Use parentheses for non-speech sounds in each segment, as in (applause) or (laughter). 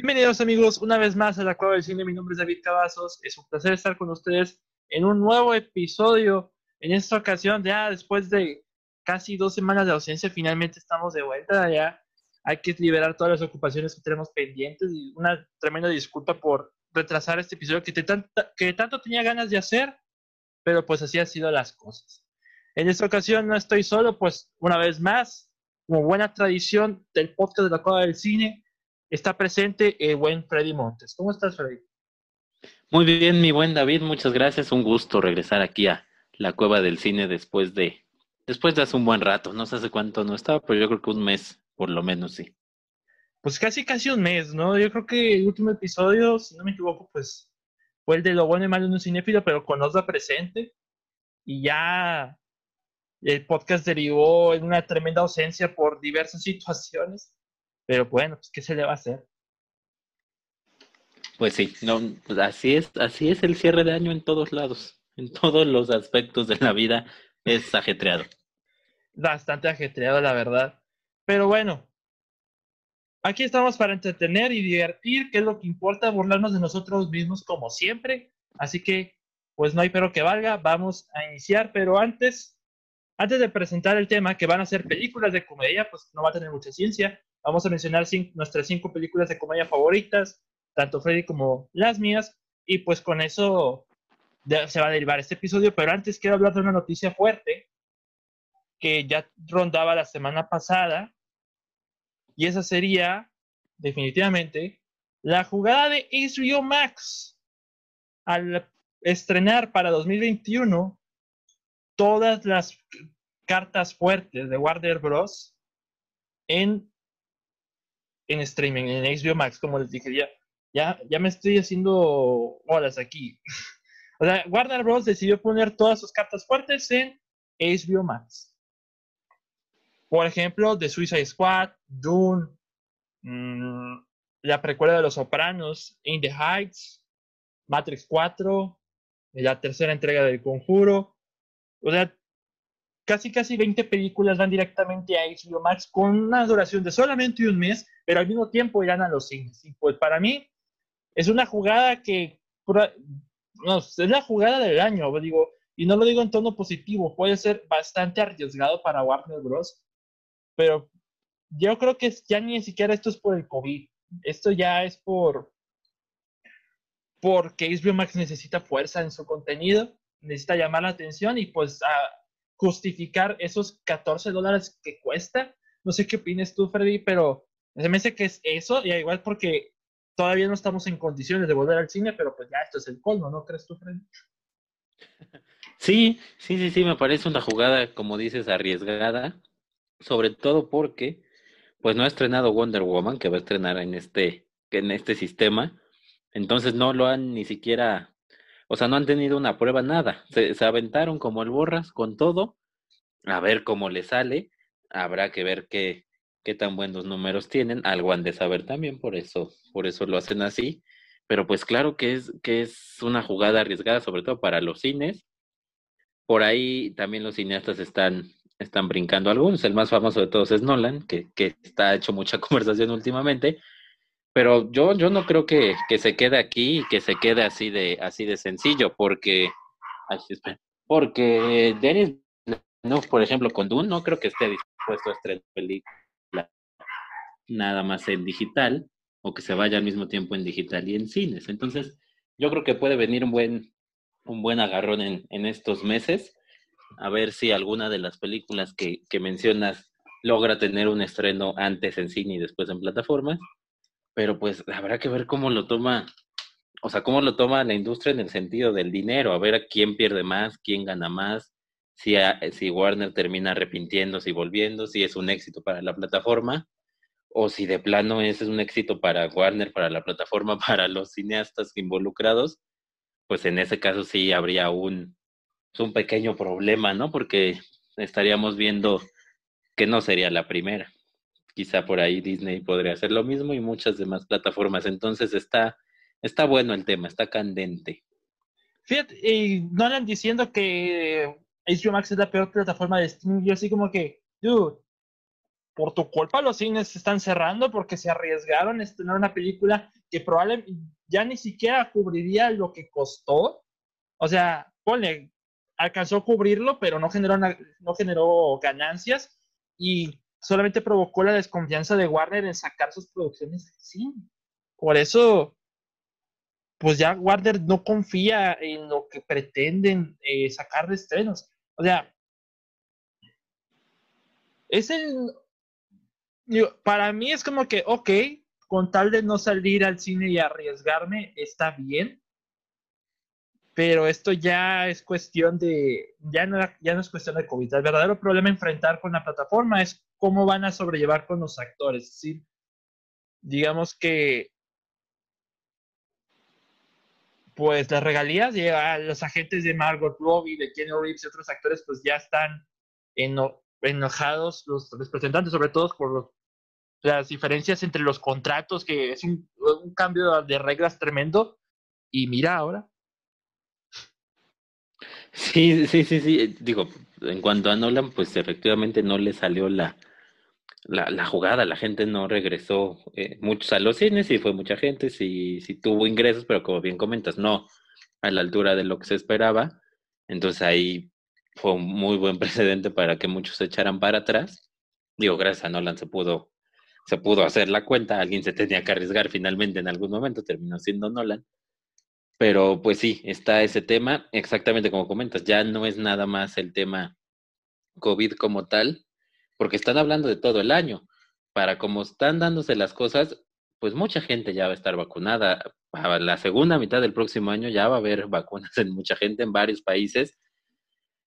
Bienvenidos amigos una vez más a la Cueva del Cine, mi nombre es David Cavazos, es un placer estar con ustedes en un nuevo episodio, en esta ocasión ya después de casi dos semanas de ausencia, finalmente estamos de vuelta, ya hay que liberar todas las ocupaciones que tenemos pendientes y una tremenda disculpa por retrasar este episodio que, que tanto tenía ganas de hacer, pero pues así han sido las cosas. En esta ocasión no estoy solo, pues una vez más, como buena tradición del podcast de la Cueva del Cine, está presente el buen Freddy Montes. ¿Cómo estás, Freddy? Muy bien, mi buen David, muchas gracias. Un gusto regresar aquí a la cueva del cine después de después de hace un buen rato. No sé hace cuánto no estaba, pero yo creo que un mes, por lo menos, sí. Pues casi casi un mes, ¿no? Yo creo que el último episodio, si no me equivoco, pues fue el de lo bueno y malo en un cinéfilo, pero con Osva presente. Y ya el podcast derivó en una tremenda ausencia por diversas situaciones. Pero bueno, pues ¿qué se le va a hacer? Pues sí, no, pues así es, así es el cierre de año en todos lados, en todos los aspectos de la vida es ajetreado. Bastante ajetreado, la verdad. Pero bueno, aquí estamos para entretener y divertir, que es lo que importa, burlarnos de nosotros mismos como siempre. Así que, pues no hay pero que valga, vamos a iniciar, pero antes, antes de presentar el tema, que van a ser películas de comedia, pues no va a tener mucha ciencia, Vamos a mencionar nuestras cinco películas de comedia favoritas, tanto Freddy como las mías, y pues con eso se va a derivar este episodio, pero antes quiero hablar de una noticia fuerte que ya rondaba la semana pasada, y esa sería, definitivamente, la jugada de HBO Max al estrenar para 2021 todas las cartas fuertes de Warner Bros. en en streaming, en HBO Max, como les dije, ya, ya, me estoy haciendo horas aquí. (laughs) o sea, Warner Bros. decidió poner todas sus cartas fuertes en HBO Max. Por ejemplo, The Suicide Squad, Dune, mm, la precuela de Los Sopranos, In the Heights, Matrix 4, la tercera entrega del Conjuro. O sea, casi casi 20 películas van directamente a HBO Max con una duración de solamente un mes, pero al mismo tiempo irán a los cines. Y pues para mí es una jugada que no, es la jugada del año, digo, y no lo digo en tono positivo, puede ser bastante arriesgado para Warner Bros. Pero yo creo que ya ni siquiera esto es por el COVID, esto ya es por porque HBO Max necesita fuerza en su contenido, necesita llamar la atención y pues justificar esos 14 dólares que cuesta. No sé qué opinas tú, Freddy, pero me dice que es eso, y igual porque todavía no estamos en condiciones de volver al cine, pero pues ya esto es el colmo, ¿no crees tú, Freddy? (laughs) Sí, sí, sí, sí, me parece una jugada, como dices, arriesgada, sobre todo porque pues no ha estrenado Wonder Woman, que va a estrenar en este, en este sistema, entonces no lo han ni siquiera o sea, no han tenido una prueba, nada. Se, aventaron como el borras con todo. A ver cómo le sale. Habrá que ver qué, qué tan buenos números tienen. Algo han de saber también, por eso, por eso lo hacen así. Pero pues claro que es, que es una jugada arriesgada, sobre todo para los cines. Por ahí también los cineastas están, están brincando algunos. El más famoso de todos es Nolan, que, que está hecho mucha (laughs) conversación últimamente pero yo, yo no creo que, que, se quede aquí y que se quede así de, así de sencillo, porque, porque Denis, no, por ejemplo, con Dune no creo que esté dispuesto a estrenar película nada más en digital, o que se vaya al mismo tiempo en digital y en cines. Entonces, yo creo que puede venir un buen, un buen agarrón en, en estos meses, a ver si alguna de las películas que, que mencionas logra tener un estreno antes en cine y después en plataformas pero pues habrá que ver cómo lo toma, o sea, cómo lo toma la industria en el sentido del dinero, a ver a quién pierde más, quién gana más, si, si Warner termina arrepintiéndose y volviendo, si es un éxito para la plataforma, o si de plano ese es un éxito para Warner, para la plataforma, (laughs) para los cineastas involucrados, pues en ese caso sí habría un, un pequeño problema, ¿no? Porque estaríamos viendo que no sería la primera. Quizá por ahí Disney podría hacer lo mismo y muchas demás plataformas. Entonces está, está bueno el tema, está candente. Fíjate, y no andan diciendo que HBO Max es la peor plataforma de streaming. Yo así como que, dude, por tu culpa los cines se están cerrando porque se arriesgaron a estrenar una película que probablemente ya ni siquiera cubriría lo que costó. O sea, ponle, alcanzó a cubrirlo, pero no generó, no generó ganancias y solamente provocó la desconfianza de Warner en sacar sus producciones de cine. Por eso, pues ya Warner no confía en lo que pretenden eh, sacar de estrenos. O sea, es el... Para mí es como que, ok, con tal de no salir al cine y arriesgarme, está bien, pero esto ya es cuestión de, ya no, ya no es cuestión de COVID. El verdadero problema a enfrentar con la plataforma es cómo van a sobrellevar con los actores. ¿sí? Digamos que, pues las regalías, ya los agentes de Margot Robbie, de Kenny Reeves y otros actores, pues ya están enojados, los representantes, sobre todo por las diferencias entre los contratos, que es un cambio de reglas tremendo. Y mira ahora, Sí, sí, sí, sí. Digo, en cuanto a Nolan, pues efectivamente no le salió la, la, la jugada, la gente no regresó eh, muchos a los cines y fue mucha gente, sí, sí tuvo ingresos, pero como bien comentas, no a la altura de lo que se esperaba. Entonces ahí fue un muy buen (laughs) precedente para que muchos se echaran para atrás. Digo, gracias a Nolan se pudo, se pudo hacer la cuenta, alguien se tenía que arriesgar finalmente en algún momento, terminó siendo Nolan. Pero pues sí, está ese tema, exactamente como comentas, ya no es nada más el tema COVID como tal, porque están hablando de todo el año. Para como están dándose las cosas, pues mucha gente ya va a estar vacunada. La segunda mitad del próximo año ya va a haber (laughs) vacunas en mucha gente en varios países.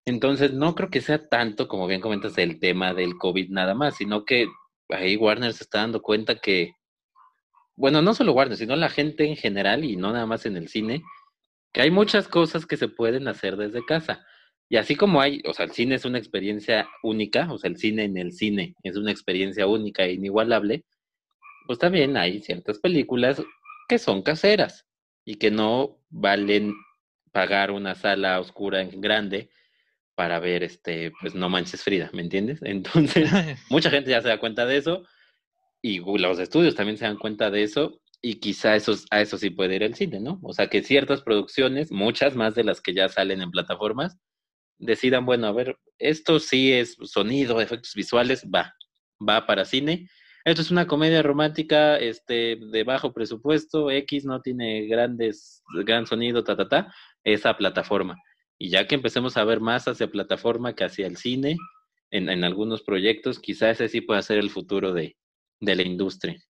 Entonces, no creo que sea tanto, como bien comentas, el tema del COVID nada más, sino que ahí Warner se está dando cuenta que bueno, no solo Warner, sino la gente en general y no nada más en el cine, que hay muchas cosas que se pueden hacer desde casa. Y así como hay, o sea, el cine es una experiencia única, o sea, el cine en el cine es una experiencia única e inigualable, pues también hay ciertas películas que son caseras y que no valen pagar una sala oscura en grande para ver este, pues no manches Frida, ¿me entiendes? (laughs) Entonces, (laughs) mucha gente ya se da cuenta de eso y los estudios también se dan cuenta de eso y quizá eso, a eso sí puede ir el cine, ¿no? O sea, que ciertas producciones, muchas más de las que ya salen en plataformas, decidan, bueno, a ver, esto sí es sonido, efectos visuales, va, va para cine. Esto es una comedia romántica este, de bajo presupuesto, X no tiene grandes, gran sonido, ta, ta, ta, esa plataforma. Y ya que empecemos a ver más hacia plataforma que hacia el cine, en, en algunos proyectos, quizá ese sí pueda ser el futuro de, de la industria.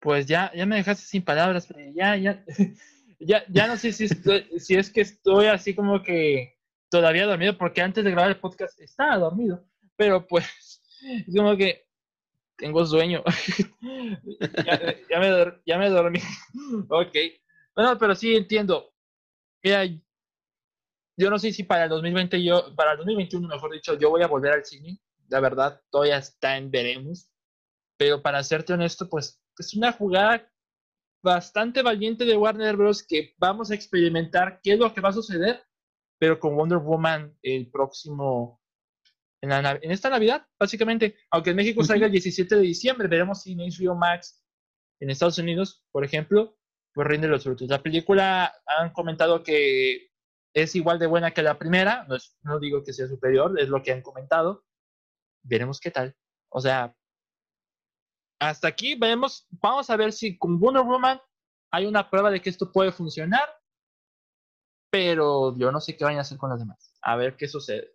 Pues ya, ya me dejaste sin palabras, ya, ya, (laughs) ya, ya no sé si, si es que estoy así como que todavía dormido, porque antes de grabar el podcast estaba dormido, pero pues (laughs) es como que tengo sueño. (laughs) ya, me, ya me dormí. ok. Bueno, pero sí entiendo. Mira, yo no sé si para el 2020 yo, para el 2021 mejor dicho, yo voy a volver al cine. La verdad, todavía está en veremos. Pero para serte honesto, pues es una jugada bastante valiente de Warner Bros. que vamos a experimentar qué es lo que va a suceder, pero con Wonder Woman el próximo, en, esta Navidad, básicamente, aunque en México salga el 17 de diciembre, veremos si en HBO Max en Estados Unidos, por ejemplo, pues rinde los frutos. La película han comentado que es igual de buena que la primera, no, no digo que sea superior, es lo que han comentado. Veremos qué tal. O sea, hasta aquí vemos, vamos a ver si con Wonder Woman hay una prueba de que esto puede funcionar, pero yo no sé qué vayan a hacer con las demás. A ver qué sucede.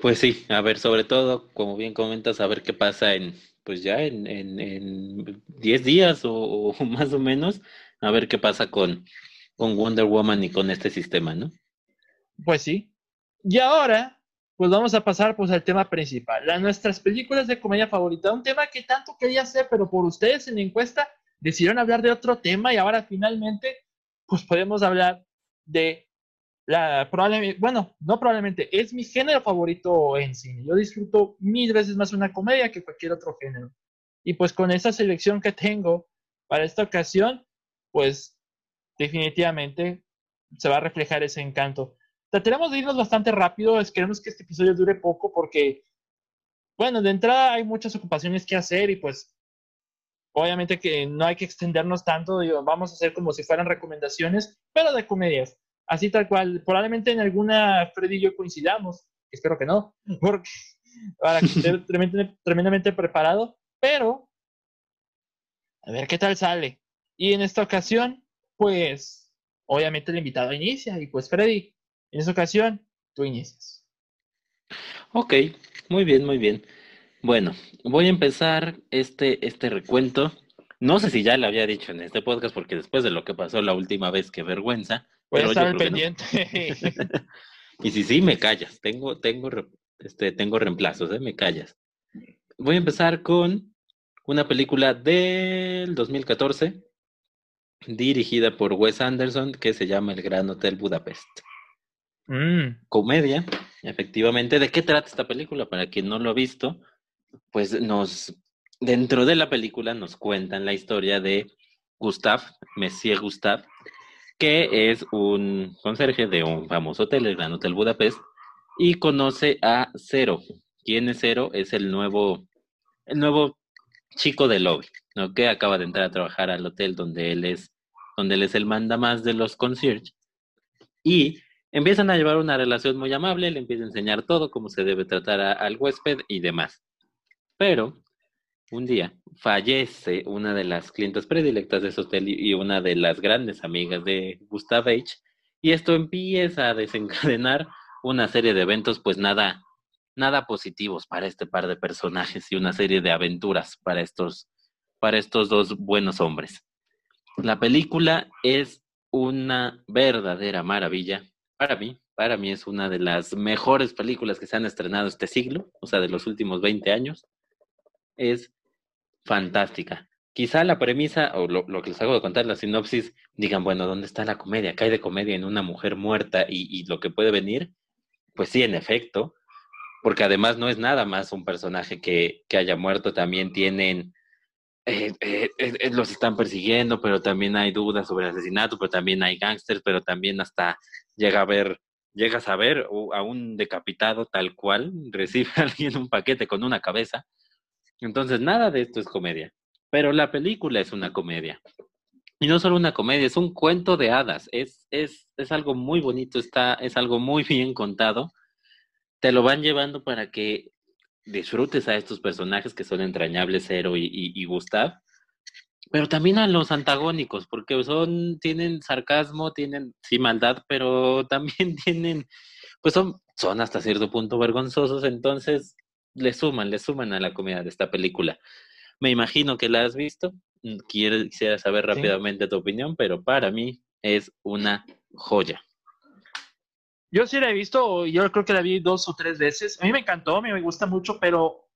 Pues sí, a ver, sobre todo, como bien comentas, a ver qué pasa en, pues ya en, en, 10 días o, (laughs) más o menos, a ver qué pasa con, con Wonder Woman y con este sistema, ¿no? Pues sí. Y ahora pues vamos a pasar pues al tema principal, nuestras películas de comedia favorita, un tema que tanto quería hacer, pero por ustedes en la encuesta decidieron hablar de otro tema y ahora finalmente pues podemos hablar de la probablemente, bueno, no probablemente, es mi género favorito en cine. Yo disfruto mil veces más una comedia que cualquier otro género. Y pues con esa selección que tengo para esta ocasión, pues definitivamente se va a reflejar ese encanto. Trataremos de irnos bastante rápido, queremos que este episodio dure poco porque, bueno, de entrada hay muchas ocupaciones que hacer y pues obviamente que no hay que extendernos tanto, vamos a hacer como si fueran recomendaciones, pero de comedias. Así tal cual, probablemente en alguna Freddy y yo coincidamos, espero que no, porque para que esté (laughs) tremendamente, tremendamente preparado, pero a ver qué tal sale. Y en esta ocasión, pues, obviamente el invitado inicia. Y pues, Freddy, en esta ocasión, tú inicias. Ok, muy bien, muy bien. Bueno, voy a empezar este, este recuento. No sé si ya lo había dicho en este podcast, porque después de lo que pasó la última vez, qué vergüenza. Voy a estar al pendiente. (laughs) y si sí, me callas. Tengo, tengo, este, tengo reemplazos, ¿eh? Me callas. Voy a empezar con una película del 2014 dirigida por Wes Anderson que se llama El Gran Hotel Budapest. Mm. Comedia, efectivamente. ¿De qué trata esta película? Para quien no lo ha visto, pues nos, dentro de la película nos cuentan la historia de Gustave, Monsieur Gustave, que es un conserje de un famoso hotel, el Gran Hotel Budapest, y conoce a Cero. ¿Quién es Cero? Es el nuevo, el nuevo chico de lobby, ¿no? Que acaba de entrar a trabajar al hotel donde él es, donde él es el manda más de los concierge. Y empiezan a llevar una relación muy amable, le empieza a enseñar todo, cómo se debe tratar al huésped y demás. Pero un día fallece una de las clientes predilectas de ese hotel y una de las grandes amigas de Gustav H. Y esto empieza a desencadenar una serie de eventos, pues nada, nada positivos para este par de personajes y una serie de aventuras para estos, para estos dos buenos hombres. La película es una verdadera maravilla. Para mí, para mí es una de las mejores películas que se han estrenado este siglo, o sea, de los últimos 20 años. Es fantástica. Quizá la premisa, o lo, que les hago de contar, la sinopsis, digan, bueno, ¿dónde está la comedia? ¿Qué hay de comedia en una mujer muerta y, y lo que puede venir? Pues sí, en efecto, porque además no es nada más un personaje que, que haya muerto, también tienen, eh, eh, eh, los están persiguiendo, pero también hay dudas sobre el asesinato, pero también hay gángsters, pero también hasta llega a ver, llegas a ver a un decapitado tal cual, (laughs) recibe a alguien un paquete con una cabeza. Entonces, nada de esto es comedia, pero la película es una comedia. Y no solo una comedia, es un cuento de hadas, es, es, es algo muy bonito, está, es algo muy bien contado te lo van llevando para que disfrutes a estos personajes que son entrañables, Zero y, y, Gustav, pero también a los antagónicos, porque son, tienen sarcasmo, tienen, sí, maldad, pero (laughs) también tienen, pues son, son hasta cierto punto vergonzosos, entonces le suman, le suman a la comedia de esta película. Me imagino que la has visto, mm, quisiera saber rápidamente tu opinión, pero para mí es una joya. Yo sí la he visto, yo creo que la vi dos o tres veces. A mí me encantó, a mí me gusta mucho, pero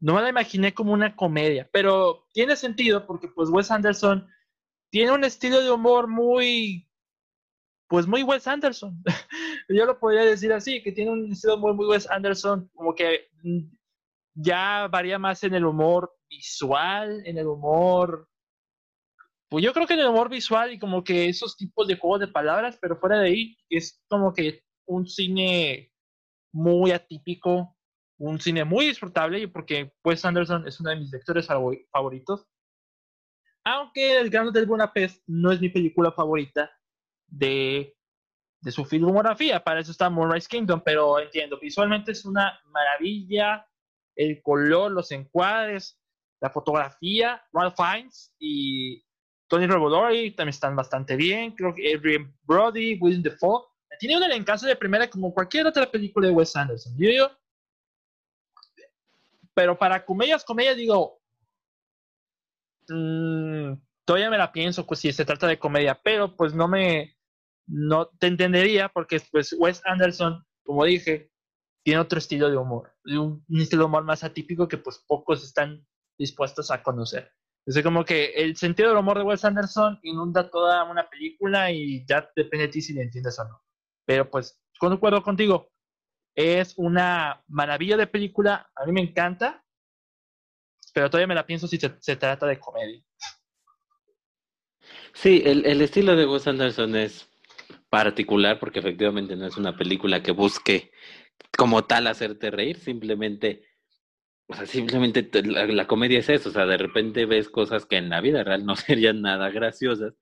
no me la imaginé como una comedia. Pero tiene sentido porque pues Wes Anderson tiene un estilo de humor muy, pues muy Wes Anderson. (laughs) yo lo podría decir así, que tiene un estilo humor muy Wes Anderson, como que mm, ya varía más en el humor visual, en el humor pues yo creo que el humor visual y como que esos tipos de juegos de palabras, pero fuera de ahí es como que un cine muy atípico, un cine muy disfrutable, porque pues Anderson es uno de mis lectores favoritos. Aunque El Gran Hotel Budapest no es mi película favorita de, de su filmografía, para eso está Moonrise Kingdom, pero entiendo, visualmente es una maravilla, el color, los encuadres, la fotografía, Ralph Fiennes y Tony Revolori también están bastante bien. Creo que Adrian Brody, William Defoe. Tiene un elencazo de primera como cualquier otra película de Wes Anderson. Yo, pero para comedias, comedias, digo, mm, todavía me la pienso pues, si se trata de comedia, pero pues no me, no te entendería porque pues Wes Anderson, como dije, tiene otro estilo de humor, un, estilo de humor más atípico que pues pocos están dispuestos a conocer. Es como que el sentido del humor de Wes Anderson inunda toda una película y ya depende de ti si le entiendes o no. Pero pues, concuerdo contigo, es una maravilla de película, a mí me encanta, pero todavía me la pienso si se, trata de comedia. Sí, el, el estilo de Wes Anderson es particular porque efectivamente no es una película que busque como tal hacerte reír, simplemente, o sea, simplemente la, comedia es eso, o sea, de repente ves cosas que en la vida real no (laughs) serían nada graciosas,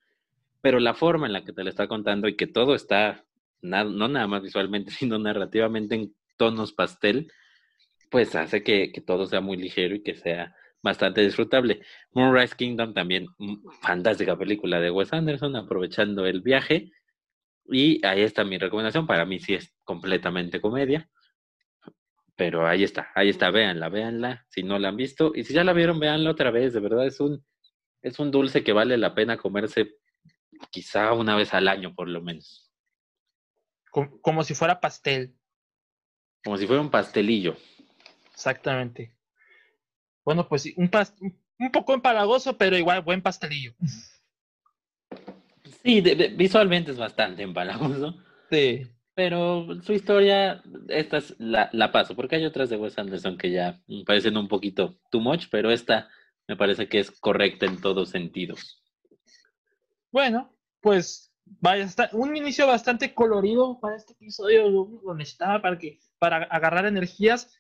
pero la forma en la que te la está contando y que todo está, no nada más visualmente, (laughs) sino narrativamente en tonos pastel, pues hace que, que todo sea muy ligero y que sea bastante disfrutable. Moonrise Kingdom también, mm, fantástica película de Wes Anderson, aprovechando el viaje y ahí está mi recomendación. Para mí sí es completamente comedia. Pero ahí está, ahí está, véanla, véanla, si no la han visto. Y si ya la vieron, véanla otra vez. De verdad es un, es un dulce que vale la pena comerse quizá una vez al año, por lo menos. Como, si fuera pastel. Como si fuera un pastelillo. Exactamente. Bueno, pues sí, un, un poco empalagoso, pero igual buen pastelillo. Sí, visualmente es bastante empalagoso. Sí. Pero su historia, esta es la, la, paso, porque hay otras de Wes Anderson que ya parecen un poquito too much, pero esta me parece que es correcta en todos sentidos. Bueno, pues vaya, un inicio bastante colorido para este episodio, lo necesitaba para que para agarrar energías.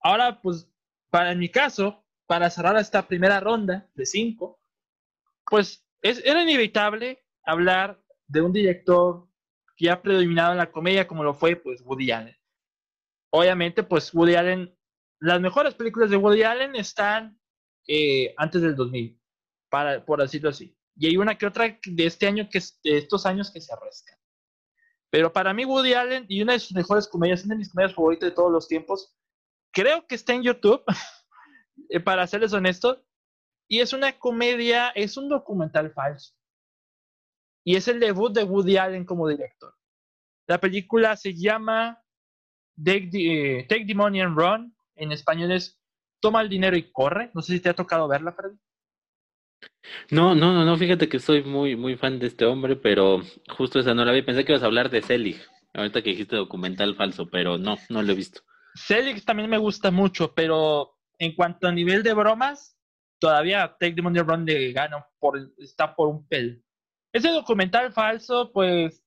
Ahora, pues, para en mi caso, para cerrar esta primera ronda de cinco, pues es, era inevitable hablar de un director que ha predominado en la comedia como lo fue pues Woody Allen. Obviamente pues Woody Allen, las mejores películas de Woody Allen están eh, antes del 2000, para, por decirlo así. Y hay una que otra de este año, que de estos años que se arrescan. Pero para mí Woody Allen y una de sus mejores comedias, una de mis comedias favoritas de todos los tiempos, creo que está en YouTube, (laughs) eh, para serles honesto, y es una comedia, es un documental falso y es el debut de Woody Allen como director. La película se llama Take the, Money and Run, en español es Toma el dinero y corre. No sé si te ha tocado verla, Freddy. No, no, no, no, fíjate que soy muy, muy fan de este hombre, pero justo esa no la vi. Pensé que ibas a hablar de Selig, ahorita que dijiste documental falso, pero no, no lo he visto. Selig también me gusta mucho, pero en cuanto a nivel de bromas, todavía Take the Money and Run le gana, por, está por un pel. Ese documental falso, pues,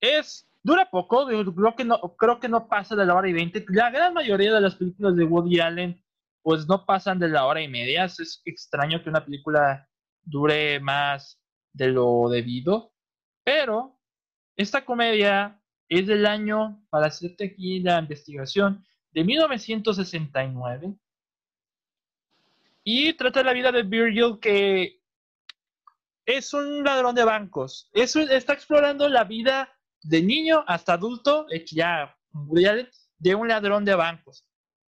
es, dura poco, creo que no, creo que no pasa de la hora y veinte. La gran mayoría de las películas de Woody Allen, pues no pasan de la hora y media. Es extraño que una película dure más de lo debido. Pero esta comedia es del año, para hacerte aquí la investigación, de 1969. Y trata la vida de Virgil que es un ladrón de bancos. está explorando la vida de niño hasta adulto, ya de un ladrón de bancos.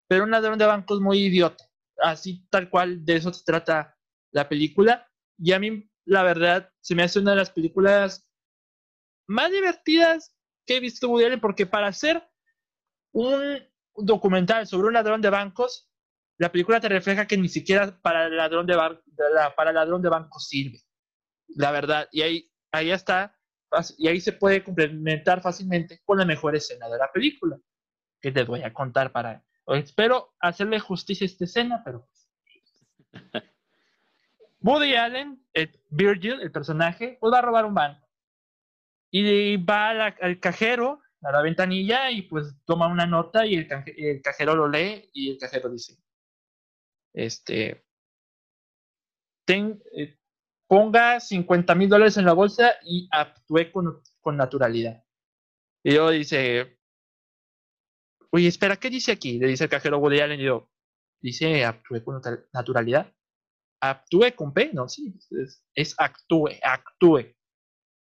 Pero un ladrón de bancos muy idiota. Así tal cual de eso se trata la película. Y a mí, la verdad, se me hace una de las películas más divertidas que he visto Woody porque para hacer un documental sobre un ladrón de bancos, la película te refleja que ni siquiera para el ladrón de, para el ladrón de bancos sirve la verdad, y ahí, ahí está, y ahí se puede complementar fácilmente con la mejor escena de la película, que te voy a contar para... Espero hacerle justicia a esta escena, pero... Pues, (laughs) Woody Allen, el Virgil, el personaje, pues va a robar un banco. Y va al cajero, a la ventanilla, y pues toma una nota y el, el cajero lo lee y el cajero dice, este, ten, eh, ponga 50 mil dólares en la bolsa y actúe con, naturalidad. Y yo dice, oye, espera, ¿qué dice aquí? Le dice el cajero Woody Allen y yo, dice actúe con naturalidad. Actúe con P, no, sí, es, actúe, actúe.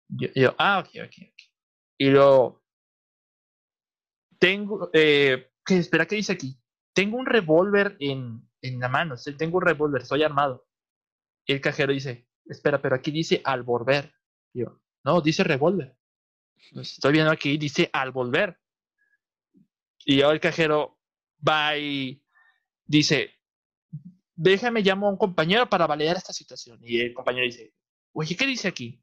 Yo, yo, ah, ok, ok, ok. Y luego, tengo, eh, ¿qué, espera, ¿qué dice aquí? Tengo un revólver en, en la mano, tengo un revólver, estoy armado. Y el cajero dice, espera, pero aquí dice al volver. Yo, no, dice revólver. Estoy viendo aquí, dice al volver. Y ahora el cajero va y dice, déjame llamo a un compañero para validar esta situación. Y el compañero dice, oye, ¿qué dice aquí?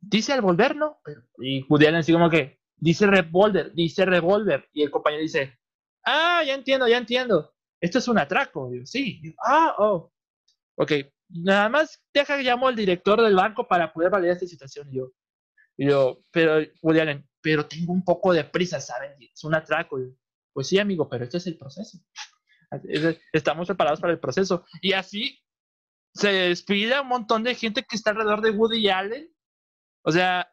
Dice al volver, ¿no? Y Allen así como que, dice revolver, dice revolver. Y el compañero dice, ah, ya entiendo, ya entiendo. Esto es un atraco. Sí. ah, oh. Ok, nada más deja que llamo al director del banco para poder validar esta situación. Y yo, y yo pero, Woody Allen, pero tengo un poco de prisa, ¿saben? Es un atraco. pues sí, amigo, pero este es el proceso. Estamos preparados para el proceso. Y así se despide un montón de gente que está alrededor de Woody Allen. O sea,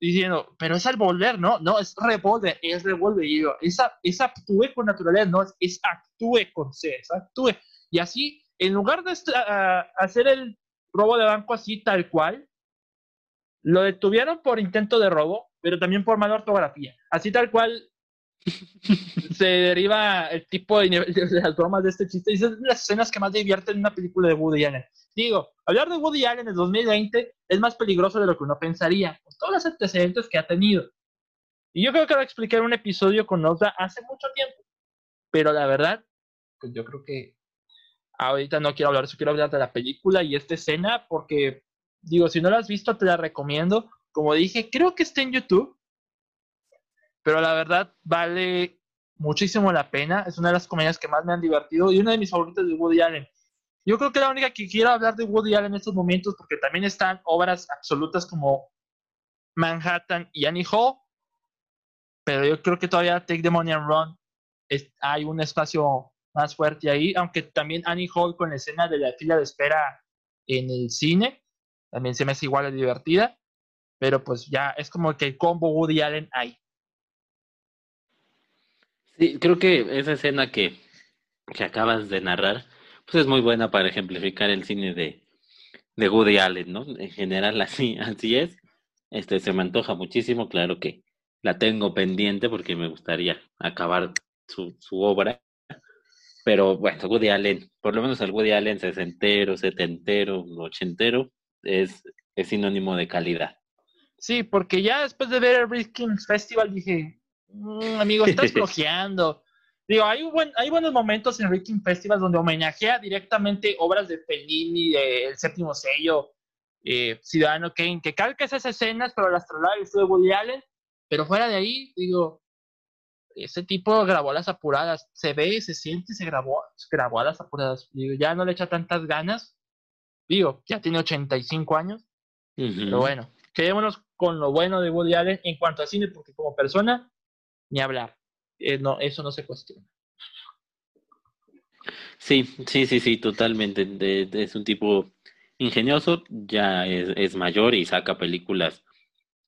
diciendo, pero es al volver, ¿no? No, es revolver, es revolver. Y yo, es, es actúe con naturaleza, no, es, es actúe con C, es actúe. Y así, en lugar de hacer el robo de banco así tal cual, lo detuvieron por intento de robo, pero también por mala ortografía. Así tal cual (laughs) se deriva el tipo de, de, las bromas de este chiste. Y son las escenas que más divierten en una película de Woody Allen. Digo, hablar de Woody Allen en 2020 es más peligroso de lo que uno pensaría, por todos los antecedentes que ha tenido. Y yo creo que lo expliqué en un episodio con Osa hace mucho tiempo. Pero la verdad, pues yo creo que ahorita no quiero hablar de quiero hablar de la película y esta escena, porque, digo, si no la has visto, te la recomiendo. Como dije, creo que está en YouTube pero la verdad vale muchísimo la pena. Es una de las comedias que más me han divertido y una de mis favoritas de Woody Allen. Yo creo que la única que quiero hablar de Woody Allen en estos momentos, porque también están obras absolutas como Manhattan y Annie Hall, pero yo creo que todavía Take the Money and Run hay un espacio más fuerte ahí, aunque también Annie Hall con la escena de la fila de espera en el cine, también se me hace igual de divertida, pero pues ya es como que el combo Woody Allen hay. Sí, creo que esa escena que, que acabas de narrar, pues es muy buena para ejemplificar el cine de, de Woody Allen, ¿no? En general (laughs) así, así es. Este se me antoja muchísimo, claro que la tengo pendiente porque me gustaría acabar su, su obra. Pero bueno, Woody Allen, por lo menos el Woody Allen sesentero, setentero, ochentero, es, es sinónimo de calidad. Sí, porque ya después de ver el Rick Kings Festival dije, Mm, amigo, estás (laughs) flojeando. Digo, hay, buen, hay buenos momentos en Ricky Festival donde homenajea directamente obras de Fellini, de El Séptimo Sello, eh, Ciudadano Kane, que calca esas escenas, pero las traslada el de Woody Allen. Pero fuera de ahí, digo, ese tipo grabó a las apuradas. Se ve, se siente, se grabó, grabó a las apuradas. Digo, ya no le echa tantas ganas. Digo, ya tiene 85 años. Pero bueno, quedémonos con lo bueno de Woody Allen en cuanto a cine, porque como persona ni hablar. Eh, no, eso no se cuestiona. Sí, sí, sí, sí, totalmente. es un tipo ingenioso, ya es, mayor y saca películas,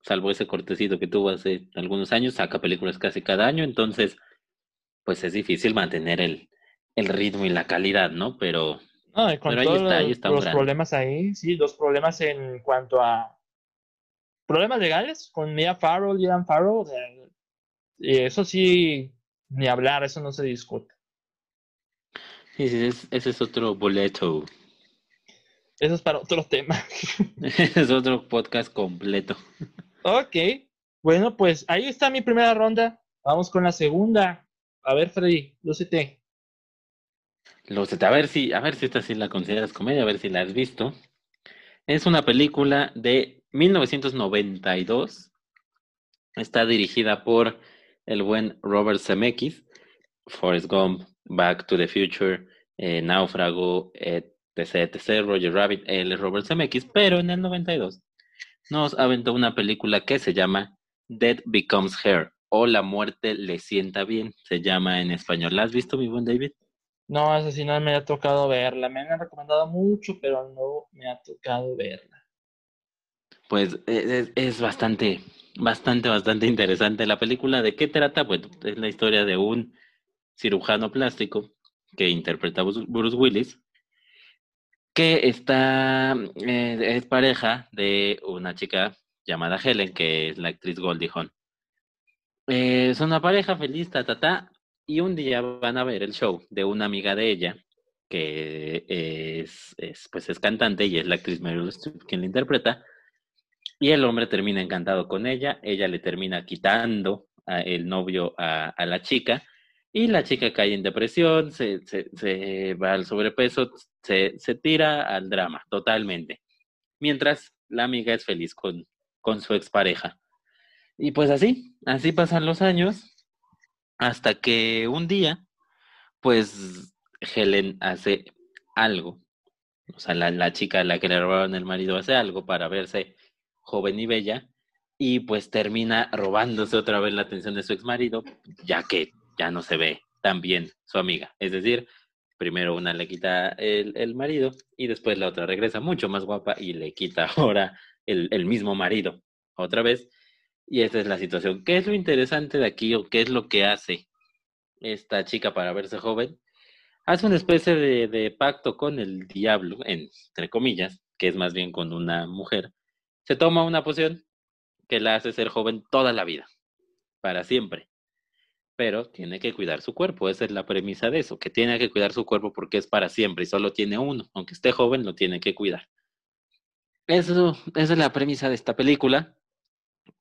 salvo ese cortecito que tuvo hace algunos años, saca películas casi cada año, entonces, pues es difícil mantener el, el ritmo y la calidad, ¿no? Pero, ahí está, ahí está los problemas ahí, sí, los problemas en cuanto a problemas legales con Mia Farrow, Ian Farrow, y eso sí, ni hablar, eso no se discute. Sí, sí, ese es otro boleto. Eso es para otro (laughs) tema. (laughs) es otro podcast completo. Ok, bueno, pues ahí está mi primera ronda. Vamos con la segunda. A ver, Freddy, lúcete. Lúcete, a ver si, a ver si esta sí la consideras comedia, a ver si la has visto. Es una película de 1992. Está dirigida por el buen Robert Zemeckis, Forrest Gump, Back to the Future, eh, Náufrago, etc, etc, Roger Rabbit, él Robert Zemeckis, pero en el 92 nos aventó una película que se llama Dead Becomes Her o La muerte le sienta bien, se llama en español. ¿La has visto, mi buen David? No, esa sí no me ha tocado verla. Me han recomendado mucho, pero no me ha tocado verla. Pues e, es bastante, bastante, bastante interesante la película. ¿De qué trata? Pues es la historia de un cirujano plástico que interpreta Bruce Willis, que está, eh, es pareja de una chica llamada Helen, que es la actriz Goldie Hawn. Eh, es una pareja feliz, ta, ta, ta, y un día van a ver el show de una amiga de ella, que es, es pues es cantante y es la actriz Meryl Streep quien la interpreta, y el hombre termina encantado con ella, ella le termina quitando el novio a, la chica Y la chica cae en depresión, se, se, va al sobrepeso, se, se tira al drama totalmente. Mientras la amiga es feliz con, con su expareja. Y pues así, así pasan los años, hasta que un día, pues Helen hace algo. O sea, la, la chica a la que le robaron el marido hace algo para verse joven y bella, y pues termina robándose otra vez la atención de su ex marido, ya que ya no se ve tan bien su amiga. Es decir, primero una le quita el, el marido y después la otra regresa mucho más guapa y le quita (laughs) ahora el, el mismo marido otra vez. Y esa es la situación. ¿Qué es lo interesante de aquí o qué es lo que hace esta chica para verse joven? Hace una especie de, de pacto con el diablo, entre comillas, que es más bien con una mujer. Se toma una poción que la hace ser joven toda la vida, para siempre. Pero tiene que cuidar su cuerpo, esa es la premisa de eso, que tiene que cuidar su cuerpo porque es para siempre y solo tiene uno, aunque esté joven lo tiene que cuidar. Eso, esa es la premisa de esta película.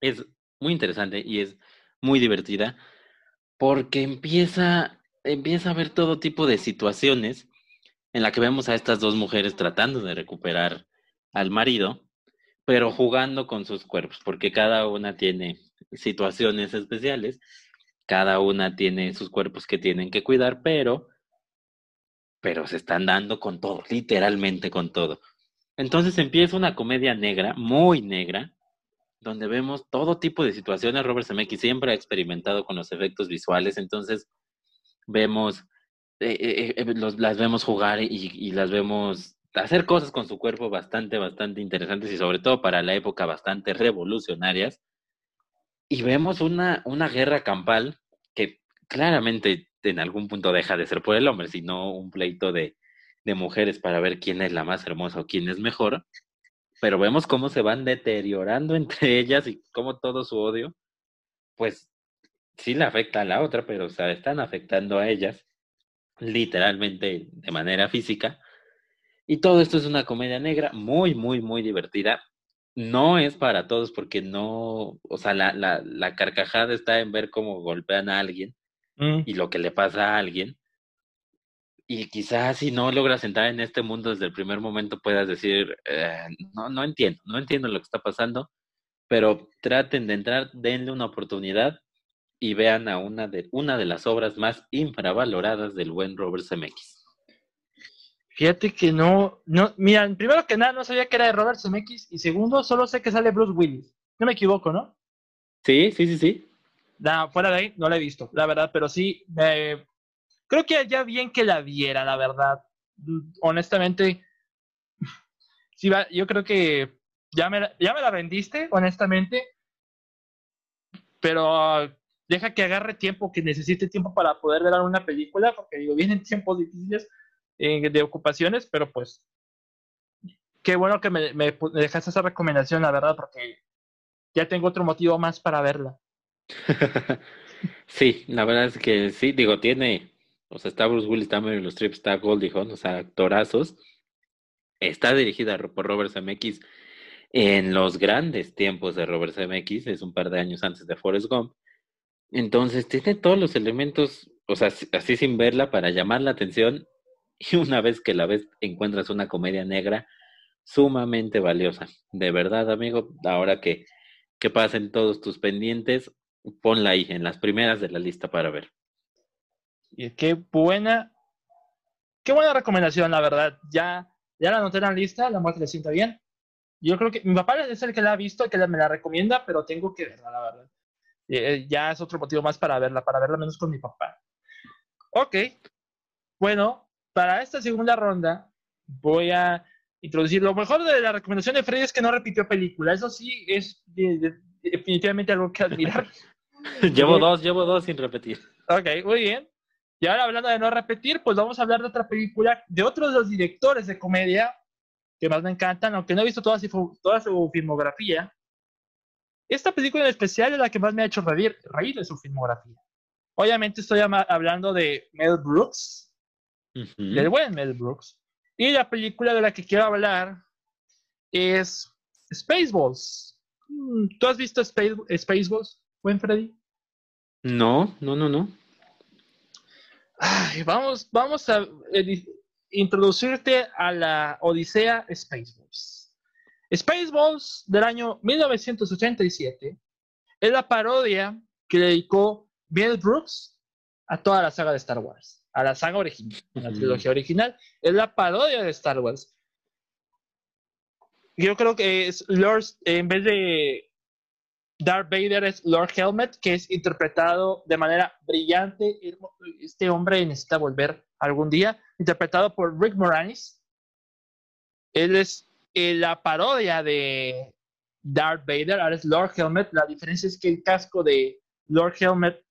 Es muy interesante y es muy divertida porque empieza, empieza a ver todo tipo de situaciones en la que vemos a estas dos mujeres tratando de recuperar al marido pero jugando con sus cuerpos, porque cada una tiene situaciones especiales, cada una tiene sus cuerpos que tienen que cuidar, pero, pero se están dando con todo, literalmente con todo. Entonces empieza una comedia negra, muy negra, donde vemos todo tipo de situaciones. Robert Zemeckis siempre ha experimentado con los efectos visuales, entonces vemos, eh, eh, eh, las vemos jugar y las vemos hacer cosas con su cuerpo bastante, bastante interesantes y sobre todo para la época bastante revolucionarias. Y vemos una, una guerra campal que claramente en algún punto deja de ser por el hombre, sino un pleito de, de mujeres para ver quién es la más hermosa o quién es mejor. Pero vemos cómo se van deteriorando (laughs) entre ellas y cómo todo su odio, pues sí le afecta a la otra, pero o sea, están afectando a ellas literalmente de manera física y todo esto es una comedia negra muy, muy, muy divertida. No es para todos porque no, o sea, la, la, la carcajada está en ver cómo golpean a alguien Mm, y lo que le pasa a alguien. Y quizás si no logras entrar en este mundo desde el primer momento puedas decir, eh, no, no entiendo, no entiendo lo que está pasando, pero traten de entrar, denle una oportunidad y vean a una de, una de las obras más infravaloradas del buen Robert Zemeckis. Fíjate que no, no, mira, primero que nada no sabía que era de Robert Zemeckis y segundo solo sé que sale Bruce Willis. No me equivoco, ¿no? Sí, sí, sí, sí. Nah, fuera de ahí no la he visto, la verdad, pero sí, me- creo que ya bien que la viera, la verdad. Honestamente, sí, va- yo creo que ya me, la- ya me la vendiste, honestamente, pero ah, deja que agarre tiempo, que necesite tiempo para poder ver una película, porque digo, vienen tiempos difíciles eh, de ocupaciones, pero pues qué bueno que me, me me dejaste esa recomendación, la verdad, porque ya tengo otro motivo más para verla. (laughs) Sí, la verdad es que sí, digo, tiene, o sea, está Bruce Willis, está Meryl Streep, está Goldie Hawn, o sea, actorazos. Está dirigida por Robert Zemeckis en los grandes tiempos de Robert Zemeckis, es un par de años antes de Forrest Gump. Entonces, tiene todos los elementos, o sea, así sin verla para llamar la atención y (laughs) una vez que la ves encuentras una comedia negra sumamente valiosa. De verdad, amigo, ahora que, que pasen todos tus pendientes, ponla ahí en las primeras de la lista para ver. Y qué buena, qué buena recomendación, la verdad. Ya, ya la anoté en la lista, la muerte le sienta bien. Yo creo que mi papá es el que la ha visto, el que me la recomienda, pero tengo que verla, la verdad. Eh, ya es otro motivo más para verla, para verla menos con mi papá. Ok, bueno, para esta segunda ronda voy a introducir lo mejor de la recomendación de Freddy es que no repitió película. Eso sí es de- de- definitivamente algo que admirar. (laughs) llevo dos, llevo dos sin repetir. Ok, muy bien. Y ahora hablando de no repetir, pues vamos a hablar de otra película, de otros de los directores de comedia que más me encantan, aunque no he visto toda su, toda su filmografía. Esta película en especial es la que más me ha hecho reír, reír de su filmografía. Obviamente estoy hablando de Mel Brooks, Del buen Mel Brooks. Y la película de la que quiero hablar es Spaceballs. Mm, ¿Tú has visto Space, Spaceballs, buen Freddy? No, no, no, no. vamos, vamos a introducirte a la Odisea Spaceballs. Spaceballs del año 1987 es la parodia que dedicó Bill Brooks a toda la saga de Star Wars, a la saga original, la trilogía original. Es la parodia de Star Wars. Yo creo que es Lord, en vez de Darth Vader es Lord Helmet, que es interpretado de manera brillante. Este hombre necesita volver algún día, interpretado por Rick Moranis. Él es eh, la parodia de Darth Vader, ahora es Lord Helmet. La diferencia es que el casco de Lord Helmet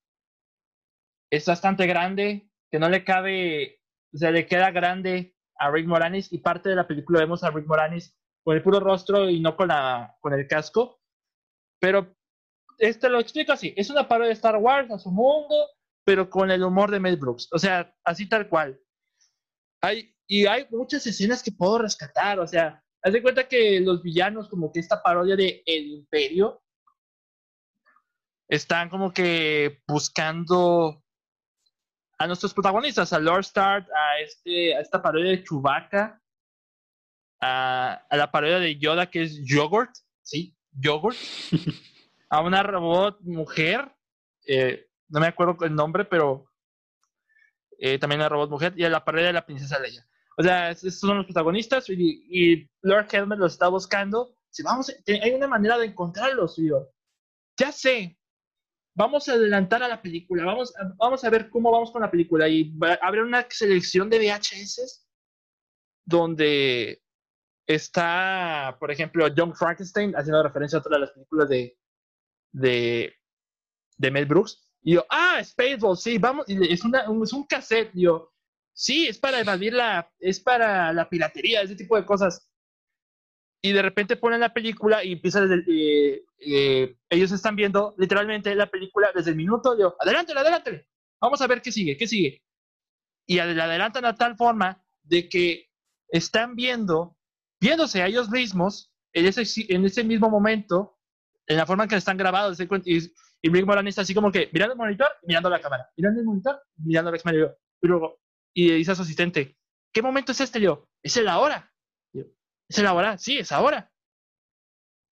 es bastante grande, que no le cabe, o sea, le queda grande a Rick Moranis y parte de la película vemos a Rick Moranis con el puro rostro y no con, la, con el casco. Pero este lo explico así, es una parodia de Star Wars a su mundo, pero con el humor de Mel Brooks, o sea, así tal cual. Hay, y hay muchas escenas que puedo rescatar, o sea, haz de cuenta que los villanos, como que esta parodia de El Imperio, están como que buscando a nuestros protagonistas, a Lord Start, a, este, a esta parodia de Chewbacca, a, a la parodia de Yoda que es Yogurt, ¿sí? Yogurt. (laughs) a una robot mujer, eh, no me acuerdo el nombre, pero eh, también una robot mujer, y a la parodia de la princesa Leia. O sea, estos son los protagonistas y, Lord Helmet los está buscando. Si vamos, hay una manera de encontrarlos, yo. Ya sé. Vamos a adelantar a la película. Vamos, a ver cómo vamos con la película. Y habrá una selección de VHS donde está, por ejemplo, John Frankenstein haciendo referencia a otra de las películas de, de, de Mel Brooks. Y yo, ah, Spaceballs, sí, vamos, es, una, un cassette. Y yo, sí, es para evadir la, es para la piratería, ese tipo de cosas. Y de repente ponen la película y empieza desde, eh, eh, ellos están viendo literalmente la película desde el minuto. Yo, adelante, adelante, vamos a ver qué sigue, qué sigue. Y la adelantan a tal forma de que están viendo, viéndose a ellos mismos en ese, en ese mismo momento en la forma en que están grabados. Y, y Rick Moranis está así como que mirando el monitor mirando la cámara. Mirando el monitor mirando la cámara. Y, luego, y dice a su asistente, ¿qué momento es este? yo, es el ahora. ¿Es el ahora? Sí, es ahora.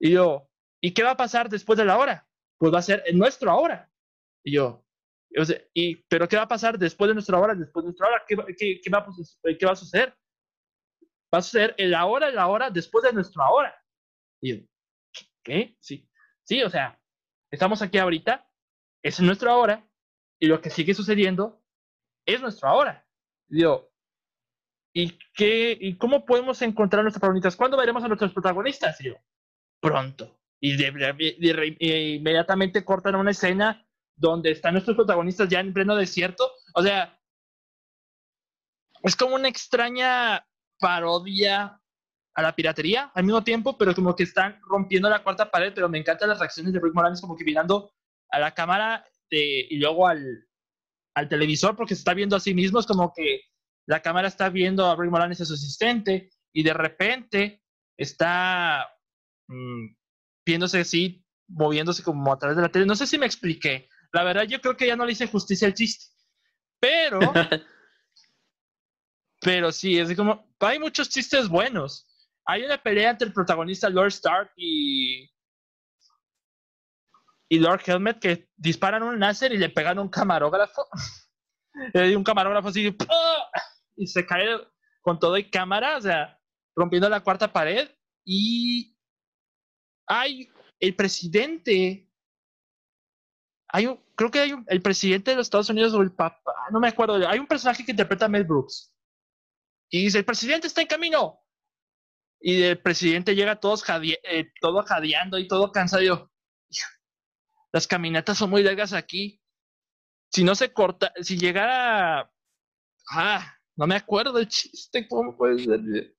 Y yo, ¿y qué va a pasar después de la hora? Pues va a ser nuestro ahora. Y yo, y, ¿pero qué va a pasar después de nuestra hora? Después de nuestra hora, ¿qué, qué, qué, va, ¿qué va a suceder? Va a suceder el ahora, el ahora, después de nuestra hora. Y yo, ¿qué? Sí. Sí, o sea, estamos aquí ahorita, es nuestro ahora, y lo que sigue sucediendo es nuestro ahora. Digo, ¿y, qué, ¿y cómo podemos encontrar a nuestros protagonistas? ¿Cuándo veremos a nuestros protagonistas? Digo, pronto. Y inmediatamente cortan una escena donde están nuestros protagonistas ya en pleno desierto. O sea, es como una extraña parodia a la piratería al mismo tiempo, pero como que están rompiendo la cuarta pared, pero me encantan las reacciones de Rick Moranis como que mirando a la cámara y luego al, al, televisor porque se está viendo a sí mismo, es como que la cámara está viendo a Rick Moranis a su asistente y de repente está mm, viéndose así, moviéndose como a través de la tele. No sé si me expliqué. La verdad yo creo que ya no le hice justicia al chiste. Pero... (laughs) pero sí, es como... Hay muchos chistes buenos hay una pelea entre el protagonista Lord Stark y, y Lord Helmet que disparan un láser y le pegan un camarógrafo. (laughs) y un camarógrafo así y se cae con todo y cámara, o sea, rompiendo la cuarta pared. Y hay el presidente. Hay un, creo que hay el presidente de los Estados Unidos o el papá, no me acuerdo. Hay un personaje que interpreta a Mel Brooks. Y dice, el presidente está en camino y el presidente llega todos eh, todo jadeando y todo cansado. las caminatas son muy largas aquí. Si no se corta, si llegara... Ah, no me acuerdo el chiste, ¿cómo puede ser?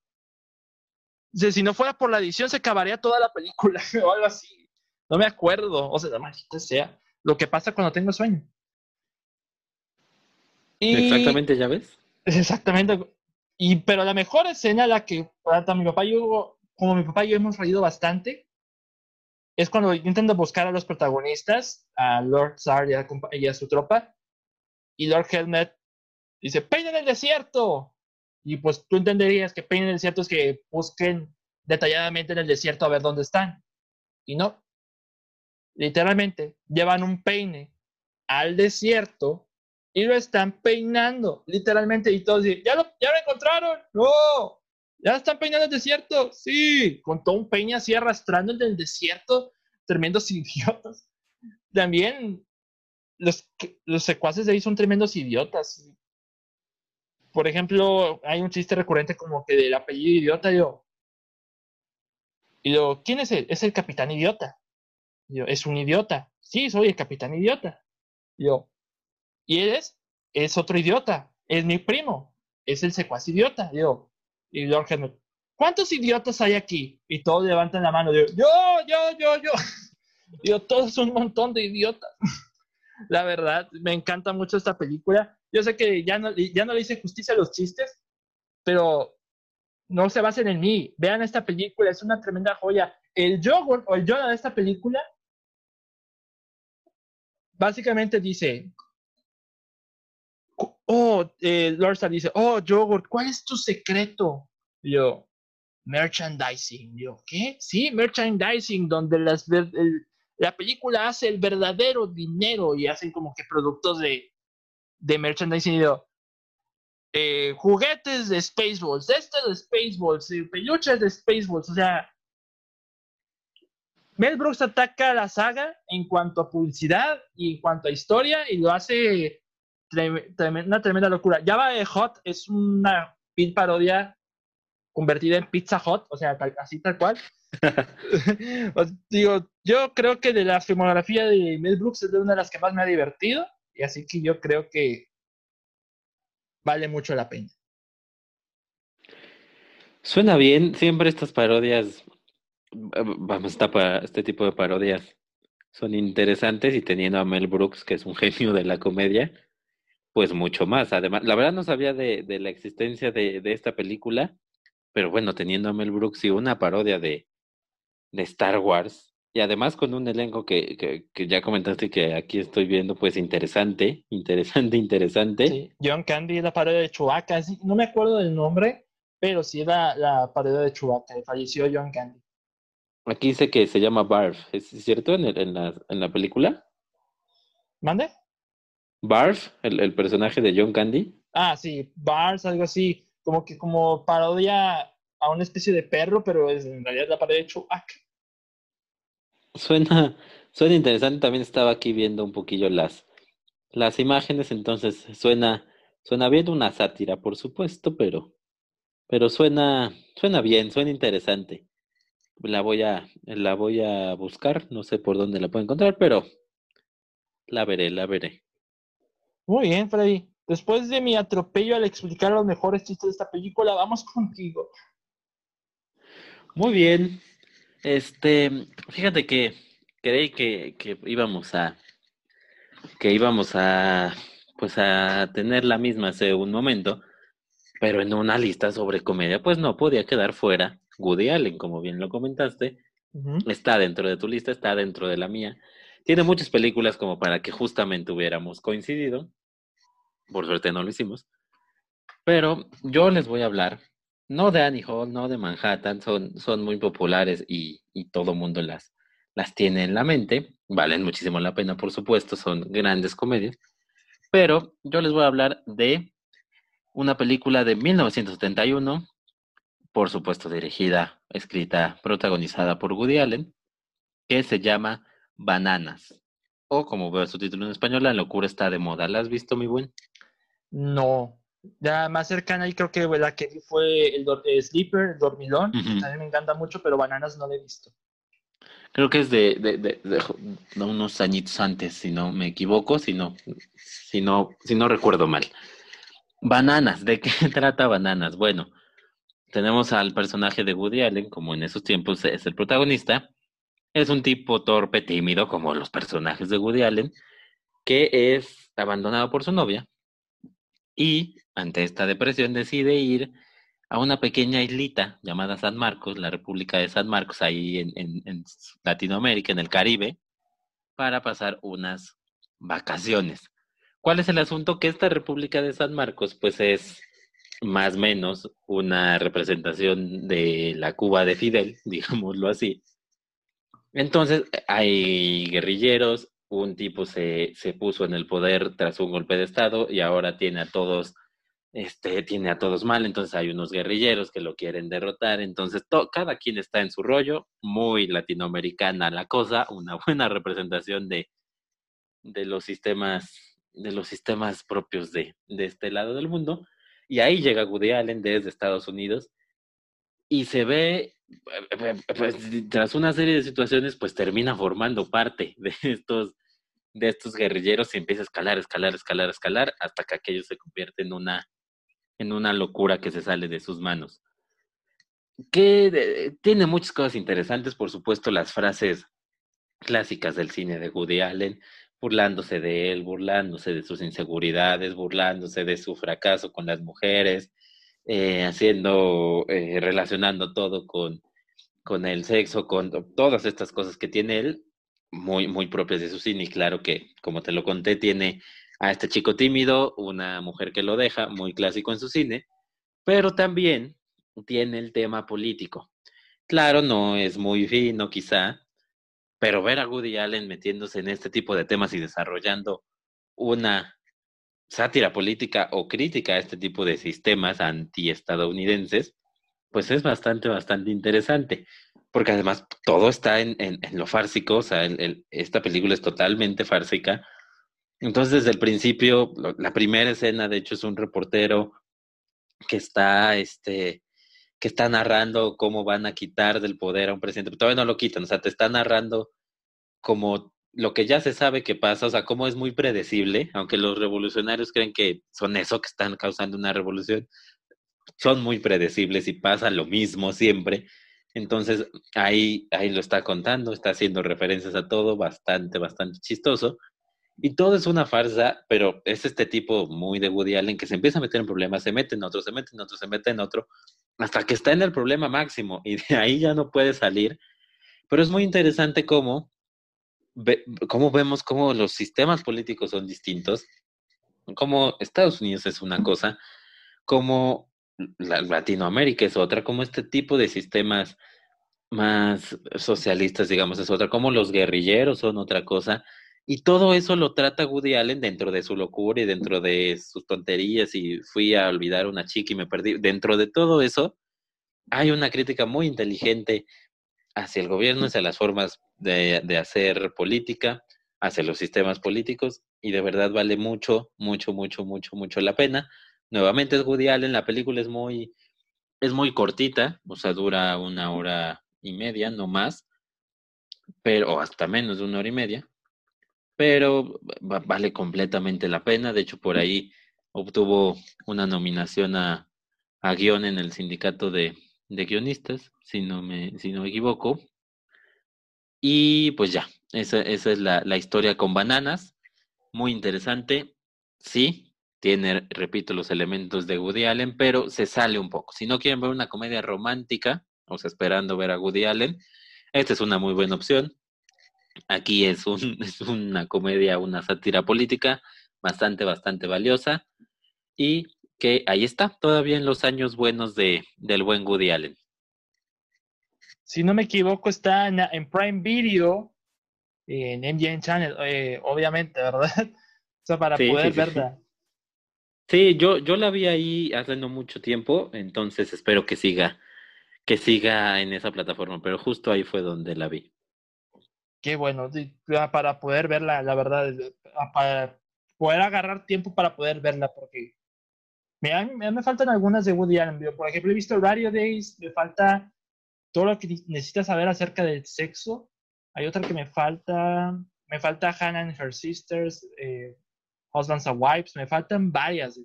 si no fuera por la edición, se acabaría toda la película (laughs) o algo así. No me acuerdo. O sea, maldita sea. Lo que pasa cuando tengo sueño. Exactamente, ¿ya ves? Exactamente. Y, pero la mejor escena, la que tanto mi papá y yo, como mi papá y yo hemos reído bastante, es cuando intentan buscar a los protagonistas, a Lord Zar y a, su tropa, y Lord Helmet Dice, peina en el desierto. Y pues tú entenderías que peina en el desierto es que busquen detalladamente en el desierto a ver dónde están. Y no. Literalmente, llevan un peine al desierto y lo están peinando, literalmente. Y todos dicen, ¿ya lo, ya lo encontraron? No. ¿Ya están peinando el desierto? Sí. Con todo un peine así arrastrando en el desierto. Tremendos (laughs) idiotas. También los, los secuaces de ahí son tremendos idiotas. Por ejemplo, hay un chiste recurrente como que del apellido idiota, yo. Y yo, ¿quién es él? Es el capitán idiota. yo, es un idiota. Sí, soy el capitán idiota. yo, ¿y él es? Es otro idiota. Es mi primo. Es el secuaz idiota. yo, y Lord Henry, ¿cuántos idiotas hay aquí? Y todos levantan la mano. Yo, yo, yo, yo, yo. (laughs) Yo, todos un montón de idiotas. (laughs) La verdad, me encanta mucho esta película. Yo sé que ya no, ya no le hice justicia a los chistes, pero no se basen en mí. Vean esta película, es una tremenda joya. El yogurt o el Yoda de esta película básicamente dice, oh, eh, Lord Star dice, oh, yogurt, ¿cuál es tu secreto? yo, merchandising. Yo, ¿qué? Sí, merchandising, donde las, la película hace el verdadero dinero y hacen como que productos de, de merchandising. Eh, juguetes de Spaceballs, este de Spaceballs, eh, peluches de Spaceballs, o sea, Mel Brooks ataca la saga en cuanto a publicidad y en cuanto a historia y lo hace una tremenda locura. Java de Hot es una parodia convertida en Pizza Hot, o sea, así tal cual. (laughs) (laughs) digo, yo creo que de la filmografía de Mel Brooks es de una de las que más me ha divertido, y así que yo creo que vale mucho la pena. Suena bien, siempre estas parodias, vamos, esta, este tipo de parodias son interesantes y teniendo a Mel Brooks, que es un genio de la comedia, pues mucho más. Además, la verdad no sabía de, la existencia de, de, esta película, pero bueno, teniendo a Mel Brooks y una parodia de, de Star Wars, y además con un elenco que, que, que, ya comentaste que aquí estoy viendo, pues interesante, interesante, interesante. Sí, John Candy, la parodia de Chewbacca, no me acuerdo del nombre, pero sí era la parodia de Chewbacca, falleció John Candy. Aquí dice que se llama Barf, ¿es cierto en, el, en, la, en la película? ¿Mande? Barf, el, el personaje de John Candy. Ah, sí, Barf, algo así como que como parodia a una especie de perro, pero es en realidad la parodia de Chewbacca. Suena, suena interesante. También estaba aquí viendo un poquillo las, las imágenes, entonces suena, suena bien una sátira, por supuesto, pero, pero suena, suena bien, suena interesante. La voy a, la voy a buscar, no sé por dónde la puedo encontrar, pero la veré, la veré. Muy bien, Freddy. Después de mi atropello al explicar los mejores chistes de esta película, vamos contigo. Muy bien. Este, fíjate que creí que, que íbamos a que íbamos a pues a tener la misma hace un momento, pero en una lista sobre comedia, pues no podía quedar fuera. Woody Allen, como bien lo comentaste, está dentro de tu lista, está dentro de la mía. Tiene muchas películas como para que justamente hubiéramos coincidido. Por suerte no lo hicimos. Pero yo les voy a hablar, no de Annie Hall, no de Manhattan, son, son muy populares y, y todo mundo las, las tiene en la mente. Valen muchísimo la pena, por supuesto, son grandes comedias. Pero yo les voy a hablar de una película de 1971, por supuesto dirigida, escrita, protagonizada por Woody Allen, que se llama Bananas. O como veo su título en español, La locura está de moda. ¿La has visto, mi buen? No. Ya más cercana, y creo que la que fue el, Sleeper, el Dormilón. A mí me encanta mucho, pero Bananas no la he visto. Creo que es de, de, de, unos añitos antes, si no me equivoco, si no, si no, si no recuerdo mal. Bananas, ¿de qué (laughs) trata Bananas? Bueno, tenemos al personaje de Woody Allen, como en esos tiempos es el protagonista. Es un tipo torpe, tímido, como los personajes de Woody Allen, que es abandonado por su novia y ante esta depresión decide ir a una pequeña islita llamada San Marcos, la República de San Marcos, ahí en, Latinoamérica, en el Caribe, para pasar unas vacaciones. ¿Cuál es el asunto? Que esta República de San Marcos, pues es más o menos una representación de la Cuba de Fidel, (laughs) digámoslo así. Entonces, hay guerrilleros, un tipo se, se puso en el poder tras un golpe de Estado y ahora tiene a todos este, tiene a todos mal, entonces hay unos guerrilleros que lo quieren derrotar, entonces cada quien está en su rollo, muy latinoamericana la cosa, una (laughs) buena representación de, de los sistemas, de los sistemas propios de, de este lado del mundo, y ahí llega Woody Allen desde Estados Unidos, y se ve, pues, tras una serie de situaciones, pues termina formando parte de estos, de estos guerrilleros y empieza a escalar, escalar, escalar, escalar, hasta que aquello se convierte en una en una locura que se sale de sus manos. Que tiene muchas cosas interesantes, por supuesto, las frases clásicas del cine de Woody Allen, burlándose de él, burlándose de sus inseguridades, burlándose de su fracaso con las mujeres, eh, haciendo, eh, relacionando todo con, con el sexo, con todas estas cosas que tiene él, muy, muy propias de su cine. Y claro que, como te lo conté, tiene a este chico tímido, una mujer que lo deja, muy clásico en su cine, pero también tiene el tema político. Claro, no es muy fino quizá, pero ver a Woody Allen metiéndose en este tipo de temas y desarrollando una sátira política o crítica a este tipo de sistemas antiestadounidenses, pues es bastante, bastante interesante. Porque además todo está en, lo fársico, o sea, esta película es totalmente fársica entonces, desde el principio, la primera escena, de hecho, es un reportero que está, este, que está narrando cómo van a quitar del poder a un presidente. Pero todavía no lo quitan, o sea, te está narrando como lo que ya se sabe que pasa, o sea, cómo es muy predecible, aunque los revolucionarios creen que son eso que están causando una revolución, son muy predecibles y pasa lo mismo siempre. Entonces, ahí, ahí lo está contando, está haciendo referencias a todo, bastante, bastante chistoso. Y todo es una farsa, pero es este tipo muy de Woody Allen que se empieza a meter en problemas, se mete en otro, se mete en otro, se mete en otro, hasta que está en el problema máximo y de ahí ya no puede salir. Pero es muy interesante cómo, cómo vemos cómo los sistemas políticos son distintos, cómo Estados Unidos es una cosa, cómo Latinoamérica es otra, como este tipo de sistemas más socialistas, digamos, es otra, como los guerrilleros son otra cosa y todo eso lo trata Woody Allen dentro de su locura y dentro de sus tonterías y fui a olvidar a una chica y me perdí. Dentro de todo eso hay una crítica muy inteligente hacia el gobierno, hacia las formas de, de hacer política, hacia los sistemas políticos y de verdad vale mucho, mucho, mucho, mucho, mucho la pena. Nuevamente es Woody Allen, la película es muy, es muy cortita, o sea, dura una hora y media, no más, pero hasta menos de una hora y media pero vale completamente la pena. De hecho, por ahí obtuvo una nominación a, a guion en el sindicato de, de, guionistas, si no me, si no me equivoco. Y pues ya, esa, esa es la, la historia con bananas. Muy interesante. Sí, tiene, repito, los elementos de Woody Allen, pero se sale un poco. Si no quieren ver una comedia romántica, o sea, esperando ver a Woody Allen, esta es una muy buena opción. Aquí es, un, (laughs) es una comedia, una sátira política bastante, bastante valiosa y que ahí está, todavía en los años buenos de, del buen Woody Allen. Si no me equivoco, está en, Prime Video, en MGM Channel, eh, obviamente, ¿verdad? (laughs) O sea, para poder verla. Sí, yo, yo la vi ahí hace no mucho tiempo, entonces espero que siga, que siga en esa plataforma, pero justo ahí fue donde la vi qué bueno, para poder verla, la verdad, para poder agarrar tiempo para poder verla, porque me, me faltan algunas de Woody Allen. Por ejemplo, he visto Radio Days, me falta todo lo que necesitas saber acerca del sexo. Hay otra que me falta, me falta Hannah and Her Sisters, eh, Husbands and Wives, me faltan varias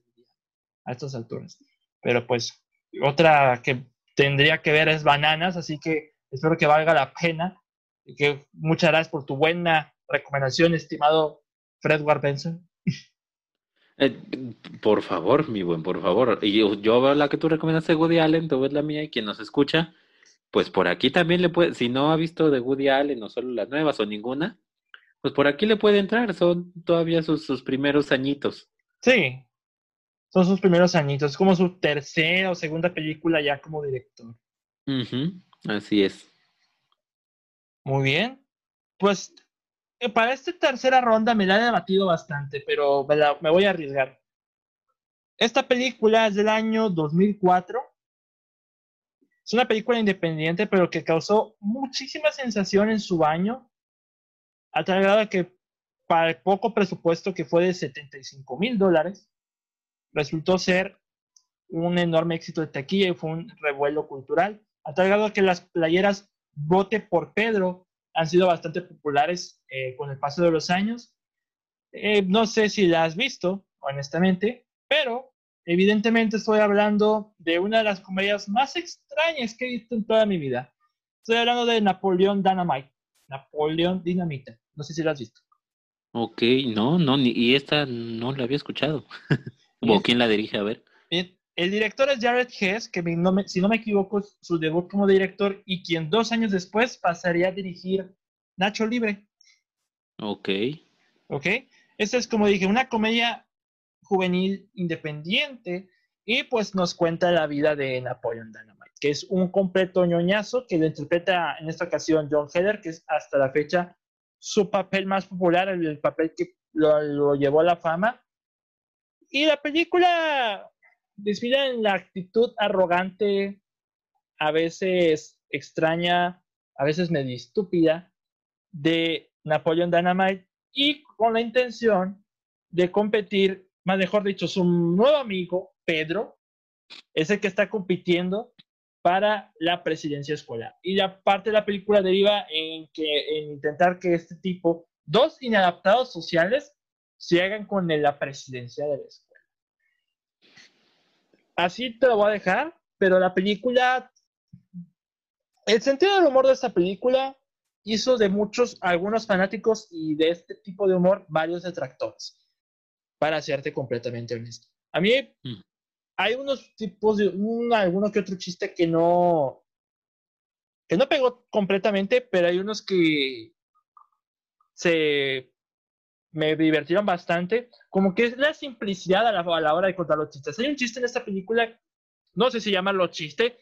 a estas alturas. Pero pues otra que tendría que ver es Bananas, así que espero que valga la pena que muchas gracias por tu buena recomendación, estimado Fred Warbenson. Eh, por favor, mi buen, por favor. Y yo, yo, veo la que tú recomendaste de Woody Allen, tú ves la mía y quien nos escucha, pues por aquí también le puede, si no ha visto de Woody Allen o solo las nuevas o ninguna, Pues por aquí le puede entrar, son todavía sus, sus primeros añitos. Sí, son sus primeros añitos, es como su tercera o segunda película ya como director. Así es. Muy bien. Pues eh, para esta tercera ronda me la he debatido bastante, pero me, voy a arriesgar. Esta película es del año 2004. Es una película independiente, pero que causó muchísima sensación en su año a tal grado que para el poco presupuesto que fue de 75 mil dólares, resultó ser un enorme éxito de taquilla y fue un revuelo cultural, a tal grado que las playeras Vote por Pedro han sido bastante populares eh, con el paso de los años. Eh, no sé si la has visto, honestamente, pero evidentemente estoy hablando de una de las comedias más extrañas que he visto en toda mi vida. Estoy hablando de Napoleón Dynamite. Napoleón Dinamita. No sé si la has visto. Ok, no, no, y esta no la había escuchado. (laughs) ¿O quién la dirige? A ver. El director es Jared Hess, que si no me equivoco, su debut como director y quien dos años después pasaría a dirigir Nacho Libre. Ok. Ok. Esta es, como dije, una comedia juvenil independiente y pues nos cuenta la vida de Napoleon Dynamite, que es un completo ñoñazo que lo interpreta en esta ocasión John Heather, que es hasta la fecha su papel más popular, el, papel que lo, llevó a la fama. Y la película desfila en la actitud arrogante, a veces extraña, a veces medio estúpida, de Napoleon Dynamite y con la intención de competir, más mejor dicho, su nuevo amigo, Pedro, es el que está compitiendo para la presidencia escolar. Y la parte de la película deriva en, en intentar que este tipo, dos inadaptados sociales, se hagan con la presidencia de la escuela. Así te lo voy a dejar, pero la película, el sentido del humor de esta película hizo de muchos, algunos fanáticos y de este tipo de humor, varios detractores, para hacerte completamente honesto. A mí mm hay unos tipos de, un, alguno que otro chiste que no, que no pegó completamente, pero hay unos que se me divirtieron bastante. Como que es la simplicidad a la, a la hora de contar los chistes. Hay un chiste en esta película, no sé si llamarlo chiste,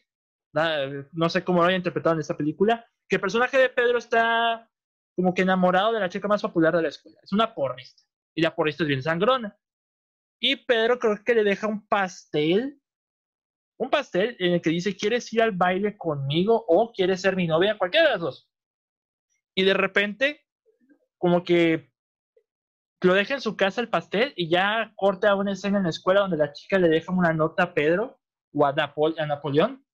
no sé cómo lo haya interpretado en esta película, que el personaje de Pedro está como que enamorado de la chica más popular de la escuela. Es una porrista. Y la porrista es bien sangrona. Y Pedro creo que le deja un pastel, un pastel en el que dice, ¿quieres ir al baile conmigo o quieres ser mi novia? Cualquiera de las dos. Y de repente, como que lo deja en su casa el pastel y ya corta una escena en la escuela donde la chica le deja una nota a Pedro o a, a Napoleón,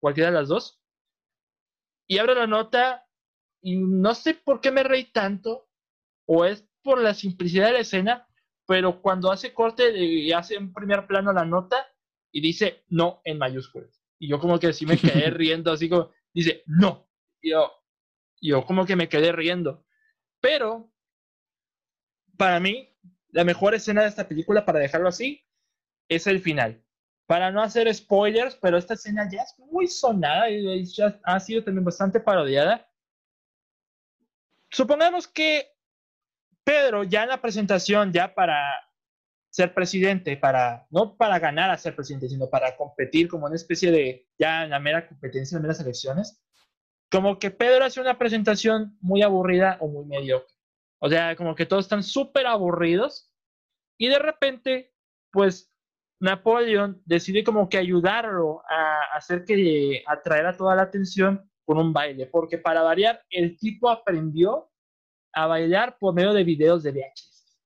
cualquiera de las dos. Y abre la nota y no sé por qué me reí tanto, o es por la simplicidad de la escena, pero cuando hace corte y hace en primer plano la nota y dice no en mayúsculas. Y yo como que sí me quedé (laughs) riendo, así como dice no. Y yo, yo como que me quedé riendo. Pero para mí, la mejor escena de esta película, para dejarlo así, es el final. Para no hacer spoilers, pero esta escena ya es muy sonada y ya ha sido también bastante parodiada. Supongamos que Pedro ya en la presentación, ya para ser presidente, para no para ganar a ser presidente, sino para competir como una especie de, ya en la mera competencia, en las meras elecciones, como que Pedro hace una presentación muy aburrida o muy mediocre. O sea, como que todos están súper aburridos y de repente, pues Napoleón decide como que ayudarlo a hacer que atraer a toda la atención con un baile, porque para variar, el tipo aprendió a bailar por medio de videos de VHS.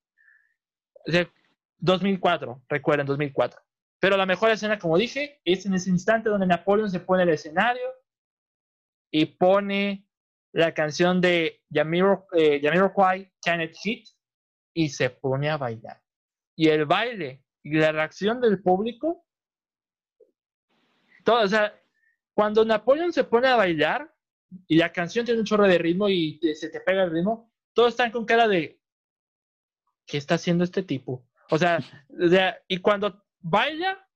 O sea, 2004, recuerden, 2004. Pero la mejor escena, como dije, es en ese instante donde Napoleón se pone el escenario y pone la canción de Jamiroquai, eh, Janet Hit, y se pone a bailar. Y el baile y la reacción del público, todo, o sea, cuando Napoleón se pone a bailar y la canción tiene un chorro de ritmo y se te pega el ritmo, todos están con cara de, ¿qué está haciendo este tipo? O sea, y cuando baila,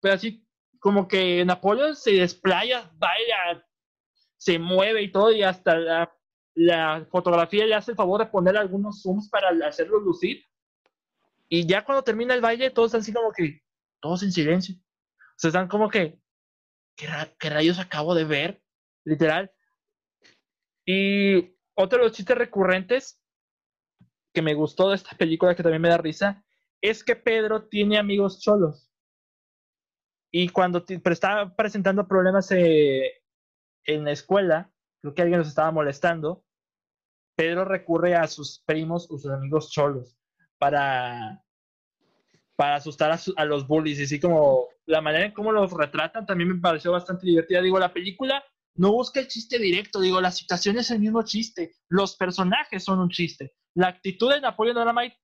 pues así como que Napoleón se desplaya, baila, se mueve y todo, y hasta la la fotografía le hace el favor de poner algunos zooms para hacerlo lucir. Y ya cuando termina el baile, todos están así como que, todos en silencio. O sea, están como que, ¿qué, rayos acabo de ver? Literal. Y otro de los chistes recurrentes que me gustó de esta película, que también me da risa, es que Pedro tiene amigos cholos. Y cuando pero estaba presentando problemas eh, en la escuela, creo que alguien los estaba molestando, Pedro recurre a sus primos o sus amigos cholos para, para asustar a, los bullies. Y así como la manera en cómo los retratan también me pareció bastante divertida. Digo, la película no busca el chiste directo, digo, la situación es el mismo chiste, los personajes son un chiste. La actitud de Napoleón Dynamite,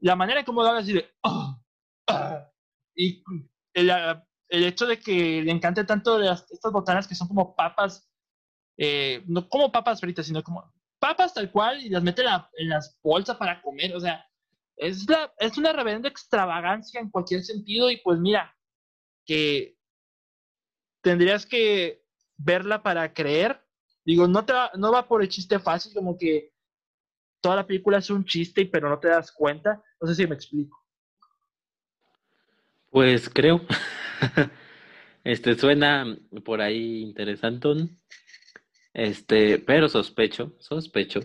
la manera en cómo lo habla así de... Oh, ah", y el, el, hecho de que le encante tanto las, estas botanas que son como papas eh, no como papas fritas, sino como papas tal cual y las mete en, las bolsas para comer. O sea, es, la, es una reverenda extravagancia en cualquier sentido y pues mira, que tendrías que verla para creer. Digo, no, te va, no va por el chiste fácil, como que toda la película es un chiste, pero no te das cuenta. No sé si me explico. Pues creo. (laughs) este suena por ahí interesante. Este, pero sospecho, sospecho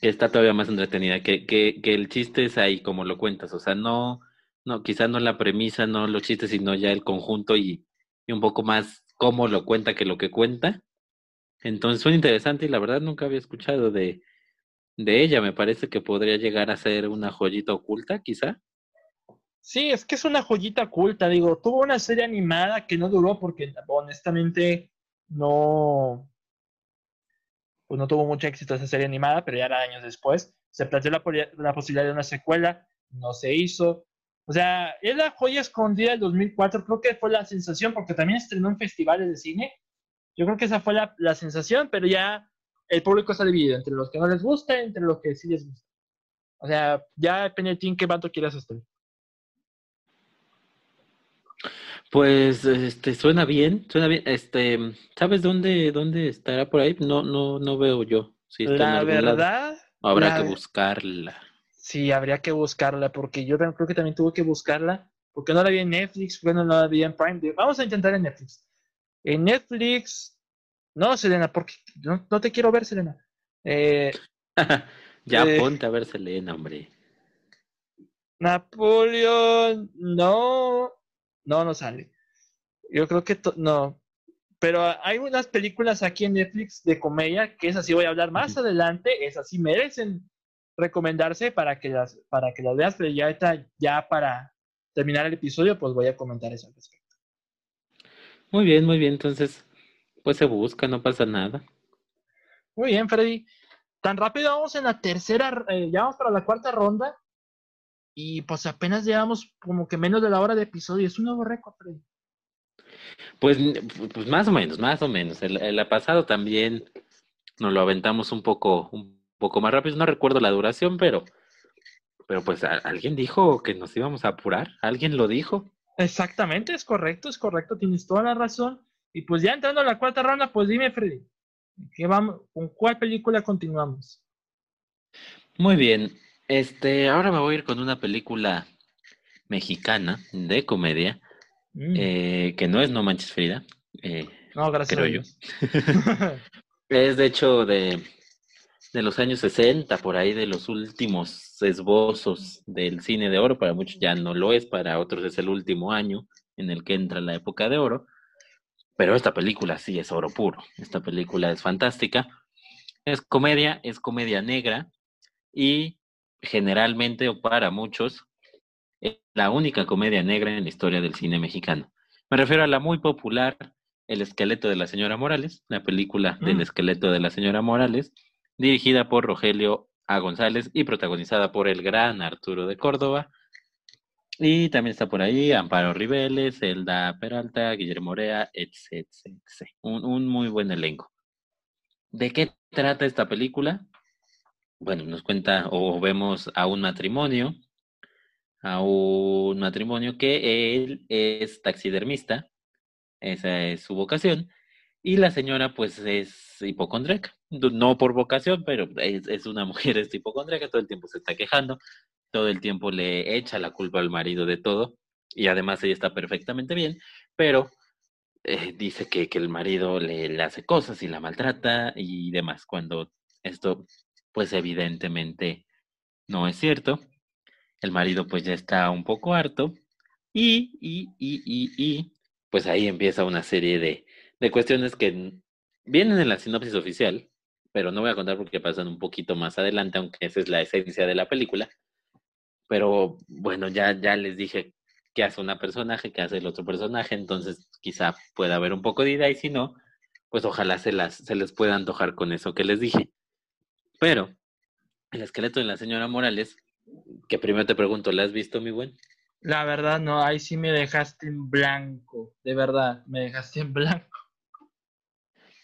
que está todavía más entretenida, que, que, que el chiste es ahí como lo cuentas, o sea, no, no, quizá no la premisa, no los chistes, sino ya el conjunto y, y un poco más cómo lo cuenta que lo que cuenta. Entonces fue interesante y la verdad nunca había escuchado de, de ella. Me parece que podría llegar a ser una joyita oculta, quizá. Sí, es que es una joyita oculta. Digo, tuvo una serie animada que no duró porque honestamente no, pues no tuvo mucho éxito esa serie animada, pero ya era años después. Se planteó la, posibilidad de una secuela, no se hizo. O sea, es la joya escondida del 2004, creo que fue la sensación, porque también estrenó en festivales de cine. Yo creo que esa fue la, la sensación, pero ya el público está dividido entre los que no les gusta y entre los que sí les gusta. O sea, ya depende de ti en qué bando quieras estar. Pues este suena bien, suena bien. Este, ¿sabes dónde dónde estará por ahí? No no no veo yo. Si la verdad, habrá que buscarla. Sí, habría que buscarla porque yo creo que también tuve que buscarla porque no la vi en Netflix, bueno, no la vi en Prime. Vamos a intentar en Netflix. En Netflix, no, Selena, porque no, te quiero ver, Selena. Eh, (laughs) ya eh, ponte a ver Selena, hombre. Napoleón, no, no, no sale. Yo creo que no. Pero hay unas películas aquí en Netflix de comedia que es así voy a hablar más adelante, es así merecen recomendarse para que las para que las veas, pero ya está ya para terminar el episodio pues voy a comentar eso al respecto. Muy bien, muy bien, entonces pues se busca, no pasa nada. Muy bien, Freddy. Tan rápido vamos en la tercera, eh, ya vamos para la cuarta ronda y pues apenas llevamos como que menos de la hora de episodio. Es un nuevo récord, Pues, pues más o menos, más o menos. El, el pasado también nos lo aventamos un poco, un poco más rápido. No recuerdo la duración, pero, pero pues alguien dijo que nos íbamos a apurar. ¿Alguien lo dijo? Exactamente, es correcto, es correcto. Tienes toda la razón. Y pues ya entrando a la cuarta ronda, pues dime, Freddy, ¿qué vamos, ¿con cuál película continuamos? Muy bien. Este, ahora me voy a ir con una película mexicana de comedia, mm. eh, que no es No Manches Frida. Eh, no, gracias. Creo yo. (laughs) es de hecho de, de los años 60, por ahí de los últimos esbozos del cine de oro. Para muchos ya no lo es, para otros es el último año en el que entra la época de oro. Pero esta película sí es oro puro. Esta película es fantástica. Es comedia, es comedia negra y generalmente o para muchos, es la única comedia negra en la historia del cine mexicano. Me refiero a la muy popular El esqueleto de la señora Morales, la película del mm. esqueleto de la señora Morales, dirigida por Rogelio A. González y protagonizada por el gran Arturo de Córdoba. Y también está por ahí Amparo Ribeles, Elda Peralta, Guillermo Morea, etc. Un, un muy buen elenco. ¿De qué trata esta película? Bueno, nos cuenta o vemos a un matrimonio, a un matrimonio que él es taxidermista, esa es su vocación, y la señora pues es hipocondríaca, no por vocación, pero es, una (laughs) mujer es hipocondríaca, todo el tiempo se está quejando, todo el tiempo le echa la culpa al marido de todo, y además ella está perfectamente bien, pero eh, dice que, que, el marido le, le hace cosas y la maltrata y demás, cuando esto pues evidentemente no es cierto. El marido pues ya está un poco harto y, y, y, y, y pues ahí empieza una serie de, de cuestiones que vienen en la sinopsis oficial, pero no voy a contar porque pasan un poquito más adelante, aunque esa es la esencia de la película. Pero bueno, ya, ya les dije qué hace una personaje, qué hace el otro personaje, entonces quizá pueda haber un poco de idea y si no, pues ojalá se, las, se les pueda antojar con eso que les dije. Pero el esqueleto de la señora Morales, que primero te pregunto, ¿la has visto, mi buen? La verdad, no, ahí sí me dejaste en blanco, de verdad, me dejaste en blanco.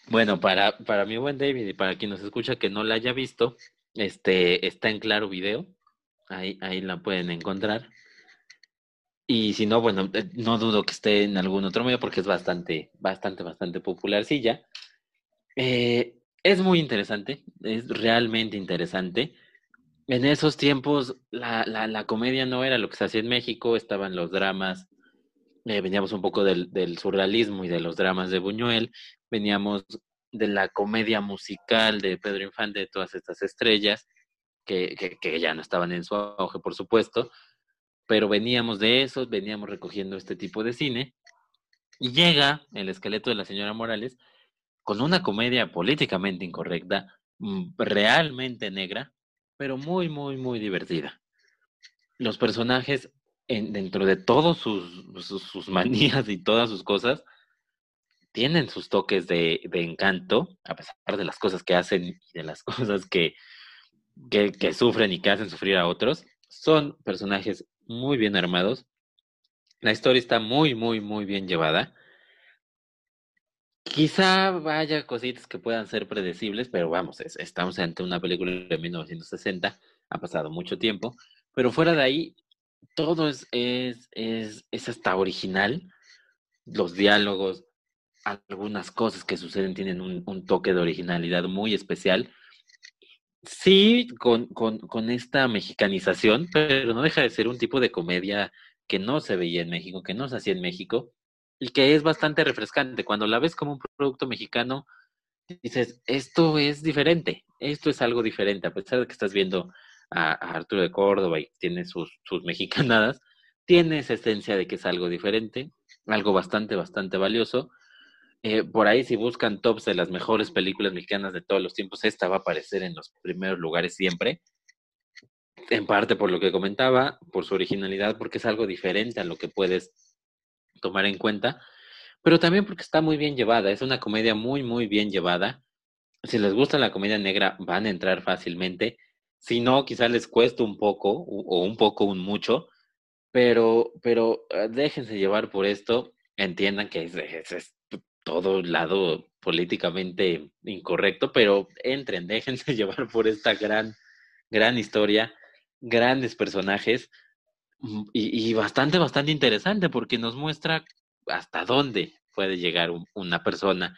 Bueno, para, para mi buen David y para quien nos escucha que no la haya visto, este está en claro video, ahí, ahí la pueden encontrar. Y si no, bueno, eh, no dudo que esté en algún otro medio porque es bastante, bastante, bastante popularcilla. Eh, es muy interesante, es realmente interesante. En esos tiempos la, comedia no era lo que se hacía en México, estaban los dramas, eh, veníamos un poco del, surrealismo y de los dramas de Buñuel, veníamos de la comedia musical de Pedro Infante, de todas estas estrellas, que, que, que ya no estaban en su auge, por supuesto, pero veníamos de eso, veníamos recogiendo este tipo de cine, y llega el esqueleto de la señora Morales, con una comedia políticamente incorrecta, mm, realmente negra, pero muy, muy, muy divertida. Los personajes, en, dentro de todos sus, sus, (laughs) manías y todas sus cosas, tienen sus toques de, de, encanto, a pesar de las cosas que hacen y de las (laughs) cosas que, que sufren y que hacen sufrir a otros. Son personajes muy bien armados. La historia está muy, muy, muy bien llevada. Quizá vaya cositas que puedan ser predecibles, pero vamos, estamos ante una película de 1960, ha pasado mucho tiempo, pero fuera de ahí, todo es, es, es, es hasta original, los diálogos, algunas cosas que suceden tienen un, un toque de originalidad muy especial. Sí, con, con, con esta mexicanización, pero no deja de ser un tipo de comedia que no se veía en México, que no se hacía en México, y que es bastante refrescante. Cuando la ves como un producto mexicano, dices, esto es diferente, esto es algo diferente, a pesar de que estás viendo a, Arturo de Córdoba y tiene sus, sus mexicanadas, tiene esa esencia de que es algo diferente, algo bastante, bastante valioso. Eh, por ahí, si buscan tops de las mejores películas mexicanas de todos los tiempos, esta va a aparecer en los primeros lugares siempre. En parte por lo que comentaba, por su originalidad, porque es algo diferente a lo que puedes tomar en cuenta, pero también porque está muy bien llevada, es una comedia muy, muy bien llevada. Si les gusta la comedia negra, van a entrar fácilmente. Si no, quizás les cueste un poco, o un poco, un mucho, pero, pero ah, déjense llevar por esto, entiendan que es, es, es todo lado políticamente incorrecto, pero entren, (laughs) déjense llevar por esta gran, gran historia, grandes personajes, y, bastante, bastante interesante porque nos muestra hasta dónde puede llegar una persona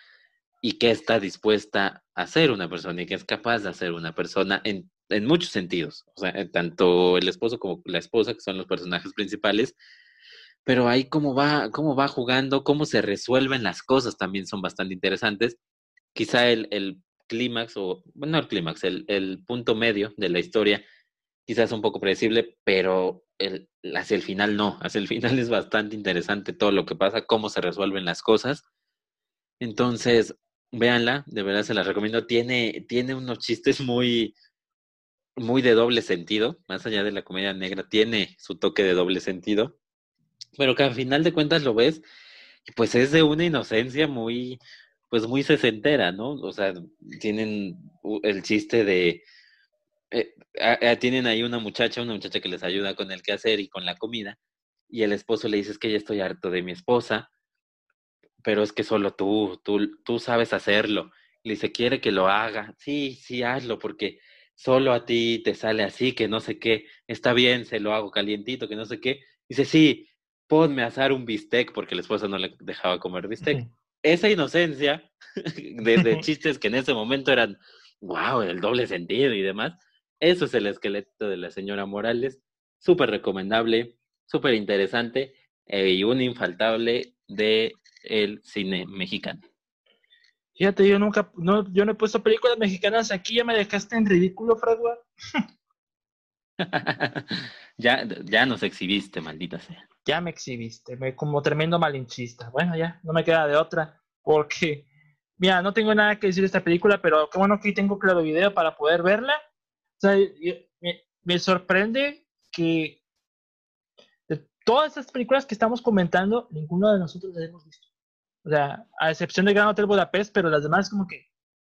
y qué está dispuesta a hacer una persona y qué es capaz de hacer una persona en, en muchos sentidos. Tanto el esposo como la esposa, que son los personajes principales, pero ahí cómo va, cómo va jugando, cómo se resuelven las cosas también son bastante interesantes. Quizá el, el clímax, o no el clímax, el, el punto medio de la historia, quizás un poco predecible, pero el, hacia el final no, (laughs) hacia el final es bastante interesante todo lo que pasa, cómo se resuelven las cosas. Entonces, véanla, de verdad se la recomiendo. Tiene, tiene unos chistes muy, muy de doble sentido, más allá de la comedia negra, tiene su toque de doble sentido, pero que al final de cuentas lo ves, pues es de una inocencia muy, pues muy sesentera, ¿no? O sea, tienen el chiste de eh, tienen ahí una muchacha, una muchacha que les ayuda con el quehacer y con la comida, y el esposo le dice es que ya estoy harto de mi esposa, pero es que solo tú, tú, tú sabes hacerlo. Le dice, quiere que lo haga. Sí, sí, hazlo, porque solo a ti te sale así, que no sé qué. Está bien, se lo hago calientito, que no sé qué. Dice, sí, ponme a asar un bistec, porque el esposo no le dejaba comer bistec. esa inocencia (laughs) de, (laughs) chistes que en ese momento eran, wow, el doble sentido y demás, eso es el esqueleto de la señora Morales, súper recomendable, súper interesante eh, y un infaltable de el cine mexicano. Fíjate, yo nunca, no, yo no he puesto películas mexicanas aquí, ya me dejaste en ridículo, Fredward. (laughs) ya, ya nos exhibiste, maldita sea. Ya me exhibiste, me, como tremendo malinchista. Bueno, ya, no me queda de otra, porque, mira, no tengo nada que decir de esta película, pero qué bueno que tengo claro video para poder verla. O sea, me, me sorprende que de todas estas películas que estamos comentando, ninguno de nosotros las hemos visto. O sea, a excepción de Gran Hotel Budapest, pero las demás como que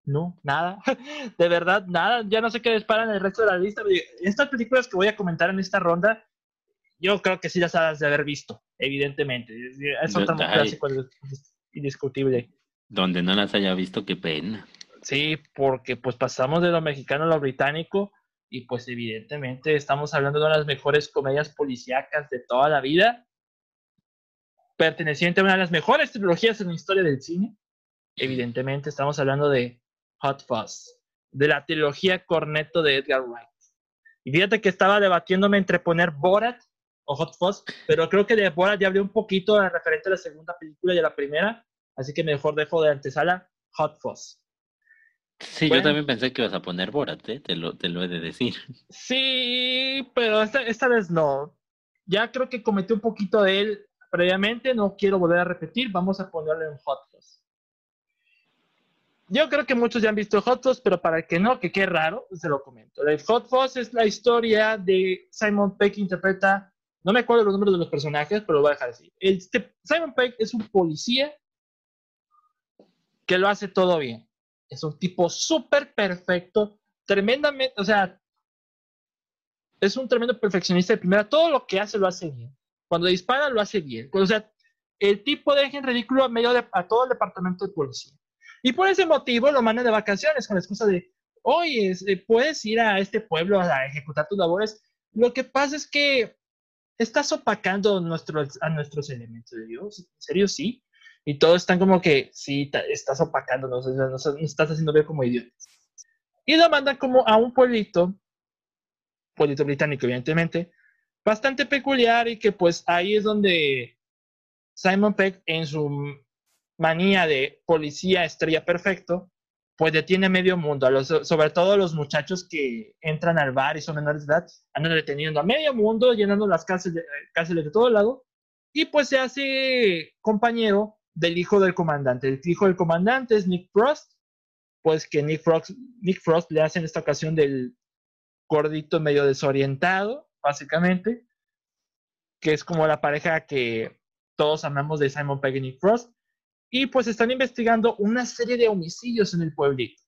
no, nada. (laughs) de verdad, nada. Ya no sé qué disparan el resto de la lista. Estas películas que voy a comentar en esta ronda, yo creo que sí las has de haber visto, evidentemente. Es otro clásico indiscutible. Donde no las haya visto, qué pena. Sí, porque pues pasamos de lo mexicano a lo británico y pues evidentemente estamos hablando de una de las mejores comedias policíacas de toda la vida perteneciente a una de las mejores trilogías en la historia del cine. Evidentemente, estamos hablando de Hot Fuzz, de la trilogía Corneto de Edgar Wright. Y fíjate que estaba debatiéndome entre poner Borat o Hot Fuzz, pero creo que de Borat ya hablé un poquito referente a la segunda película y a la primera, así que mejor dejo de antesala Hot Fuzz. Sí, yo también pensé que ibas a poner Borat, ¿eh? te, lo, te lo he de decir. (laughs) Sí, pero esta, esta vez no. Ya creo que cometí un poquito de él previamente, no quiero volver a repetir, vamos a ponerle en Hot Fuzz. Yo creo que muchos ya han visto Hot Fuzz, pero para el que no, que qué raro, se lo comento. El Hot Fuzz es la historia de Simon Peck interpreta, no me acuerdo los nombres de los personajes, pero lo voy a dejar así. Este, Simon Peck es un policía que lo hace todo bien. Es un tipo súper perfecto, tremendamente, o sea, es un tremendo perfeccionista de primera, todo lo que hace lo hace bien. Cuando dispara lo hace bien. O sea, el tipo deja en ridículo a, medio de, a todo el departamento de policía. Y por ese motivo lo mandan de vacaciones con la excusa de, oye, eh, puedes ir a este pueblo a ejecutar tus labores. Lo que pasa es que estás opacando nuestros, a nuestros elementos de Dios. ¿En serio? Sí. Y todos están como que, sí, estás opacando, nos, nos, estás haciendo ver como idiotas. Y lo mandan como a un pueblito, pueblito británico, evidentemente, bastante peculiar y que pues ahí es donde Simon Peck en su manía de policía estrella perfecto, pues detiene medio mundo, sobre todo a los muchachos que entran al bar y son menores de edad, andan deteniendo a medio mundo, llenando las cárceles, cárceles de todo lado, y pues se hace compañero del hijo del comandante. El hijo del comandante es Nick Frost, pues que Nick Frost, Nick Frost le hace en esta ocasión del gordito medio desorientado, básicamente, que es como la pareja que todos amamos de Simon Pegg y Frost. Y pues están investigando una serie de homicidios en el pueblito,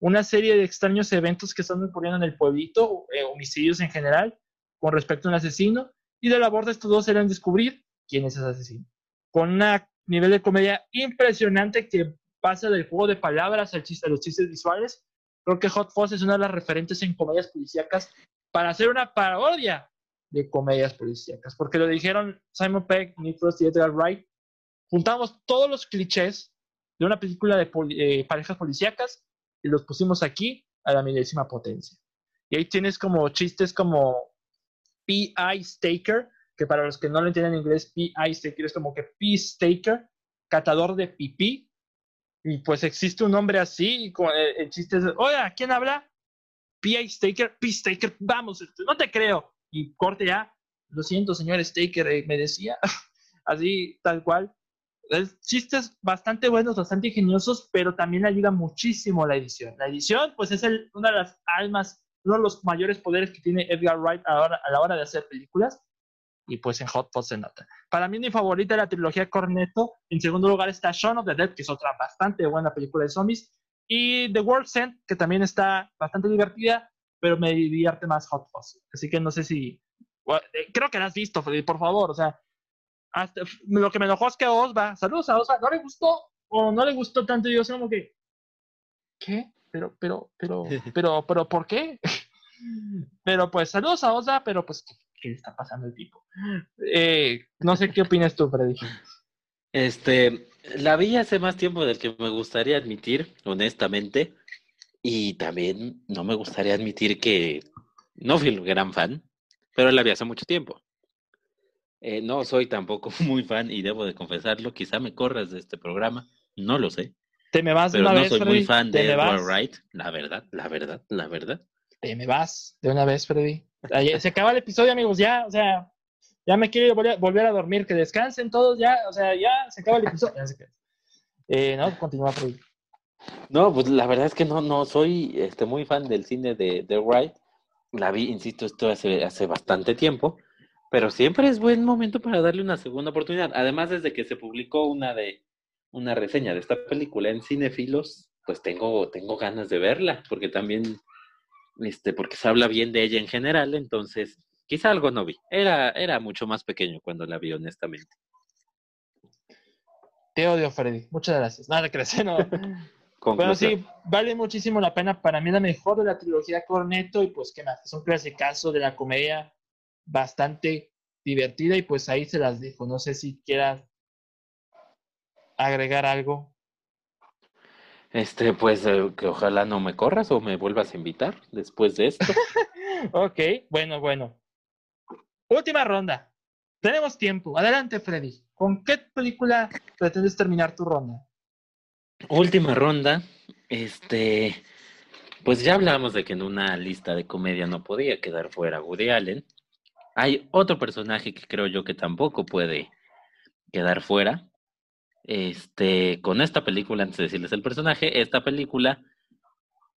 una serie de extraños eventos que están ocurriendo en el pueblito, eh, homicidios en general, con respecto a un asesino, y la labor de estos dos serán descubrir quién es ese asesino. Con un nivel de comedia impresionante que pasa del juego de palabras al chiste, a los chistes visuales. Creo que Hot Fuzz es una de las referentes en comedias policíacas para hacer una parodia de comedias policíacas, porque lo dijeron Simon Peck, Nick Frost y Edgar Wright. Juntamos todos los clichés de una película de eh, parejas policíacas y los pusimos aquí a la milésima potencia. Y ahí tienes como chistes como P.I. Staker, que para los que no lo entienden en inglés, P.I. Staker es como que P. Staker, catador de pipí. Y pues existe un nombre así, y como el, el chiste es, oiga, ¿quién habla? P.A. Staker, P. Staker, vamos, este, no te creo. Y corte ya, lo siento, señor Staker, eh, me decía, (laughs) así, tal cual. Chistes bastante buenos, bastante ingeniosos, pero también ayuda muchísimo la edición. La edición, pues, es el, una de las almas, uno de los mayores poderes que tiene Edgar Wright a la hora de hacer películas. Y pues en Hot Pot se nota. Para mí, mi favorita es la trilogía Cornetto. En segundo lugar está Shaun of the Dead, que es otra bastante buena película de zombies. Y The World's End, que también está bastante divertida, pero me divierte más Hot Fuzz. Así que no sé si. Eh, creo que la has visto, por favor. O sea, lo que me enojó es que a Osva, saludos a Osva, no le gustó o no le gustó tanto. Y yo, como que. ¿Qué? Pero, pero, pero, (laughs) pero, pero, ¿por qué? (laughs) pero pues, saludos a Osva, pero pues, ¿qué, le está pasando al tipo? Eh, no sé qué opinas tú, Freddy. Este, la vi hace más tiempo del que me gustaría admitir, honestamente, y también no me gustaría admitir que no fui un gran fan, pero la vi hace mucho tiempo. Eh, no soy tampoco (laughs) muy fan y debo de confesarlo, quizá me corras de este programa, no lo sé. Te me vas de Pero una no vez, soy muy fan Te de Edward vas. Wright, la verdad, la verdad, la verdad. Te me vas de una vez, Freddy. Se acaba el episodio, amigos, ya, o sea, ya me quiero volver, a dormir, que descansen todos, ya, o sea, ya se acaba el episodio. Eh, no, continúa, Freddy. No, pues la verdad es que no, no soy este, muy fan del cine de, de Wright. La vi, insisto, esto hace, hace bastante tiempo, pero siempre es buen momento para darle una segunda oportunidad. Además, desde que se publicó una de una reseña de esta película en Cinefilos, pues tengo, tengo ganas de verla, porque también, este, porque se habla bien de ella en general, entonces quizá algo no vi. Era, era mucho más pequeño cuando la vi, honestamente. Te odio, Freddy. Muchas gracias. Nada, crecer, no. (laughs) Pero sí, vale muchísimo la pena. Para mí, la mejor de la trilogía Corneto. Y pues, ¿qué más? Es un clasicazo de la comedia bastante divertida. Y pues ahí se las dejo. No sé si quieras agregar algo. Este, pues eh, que ojalá no me corras o me vuelvas a invitar después de esto. (laughs) Ok, bueno, bueno. Última ronda. Tenemos tiempo. Adelante, Freddy. ¿Con qué película pretendes terminar tu ronda? Última ronda. Este, pues ya hablamos de que en una lista de comedia no podía quedar fuera Woody Allen. Hay otro personaje que creo yo que tampoco puede quedar fuera. Este, con esta película, antes de decirles el personaje, esta película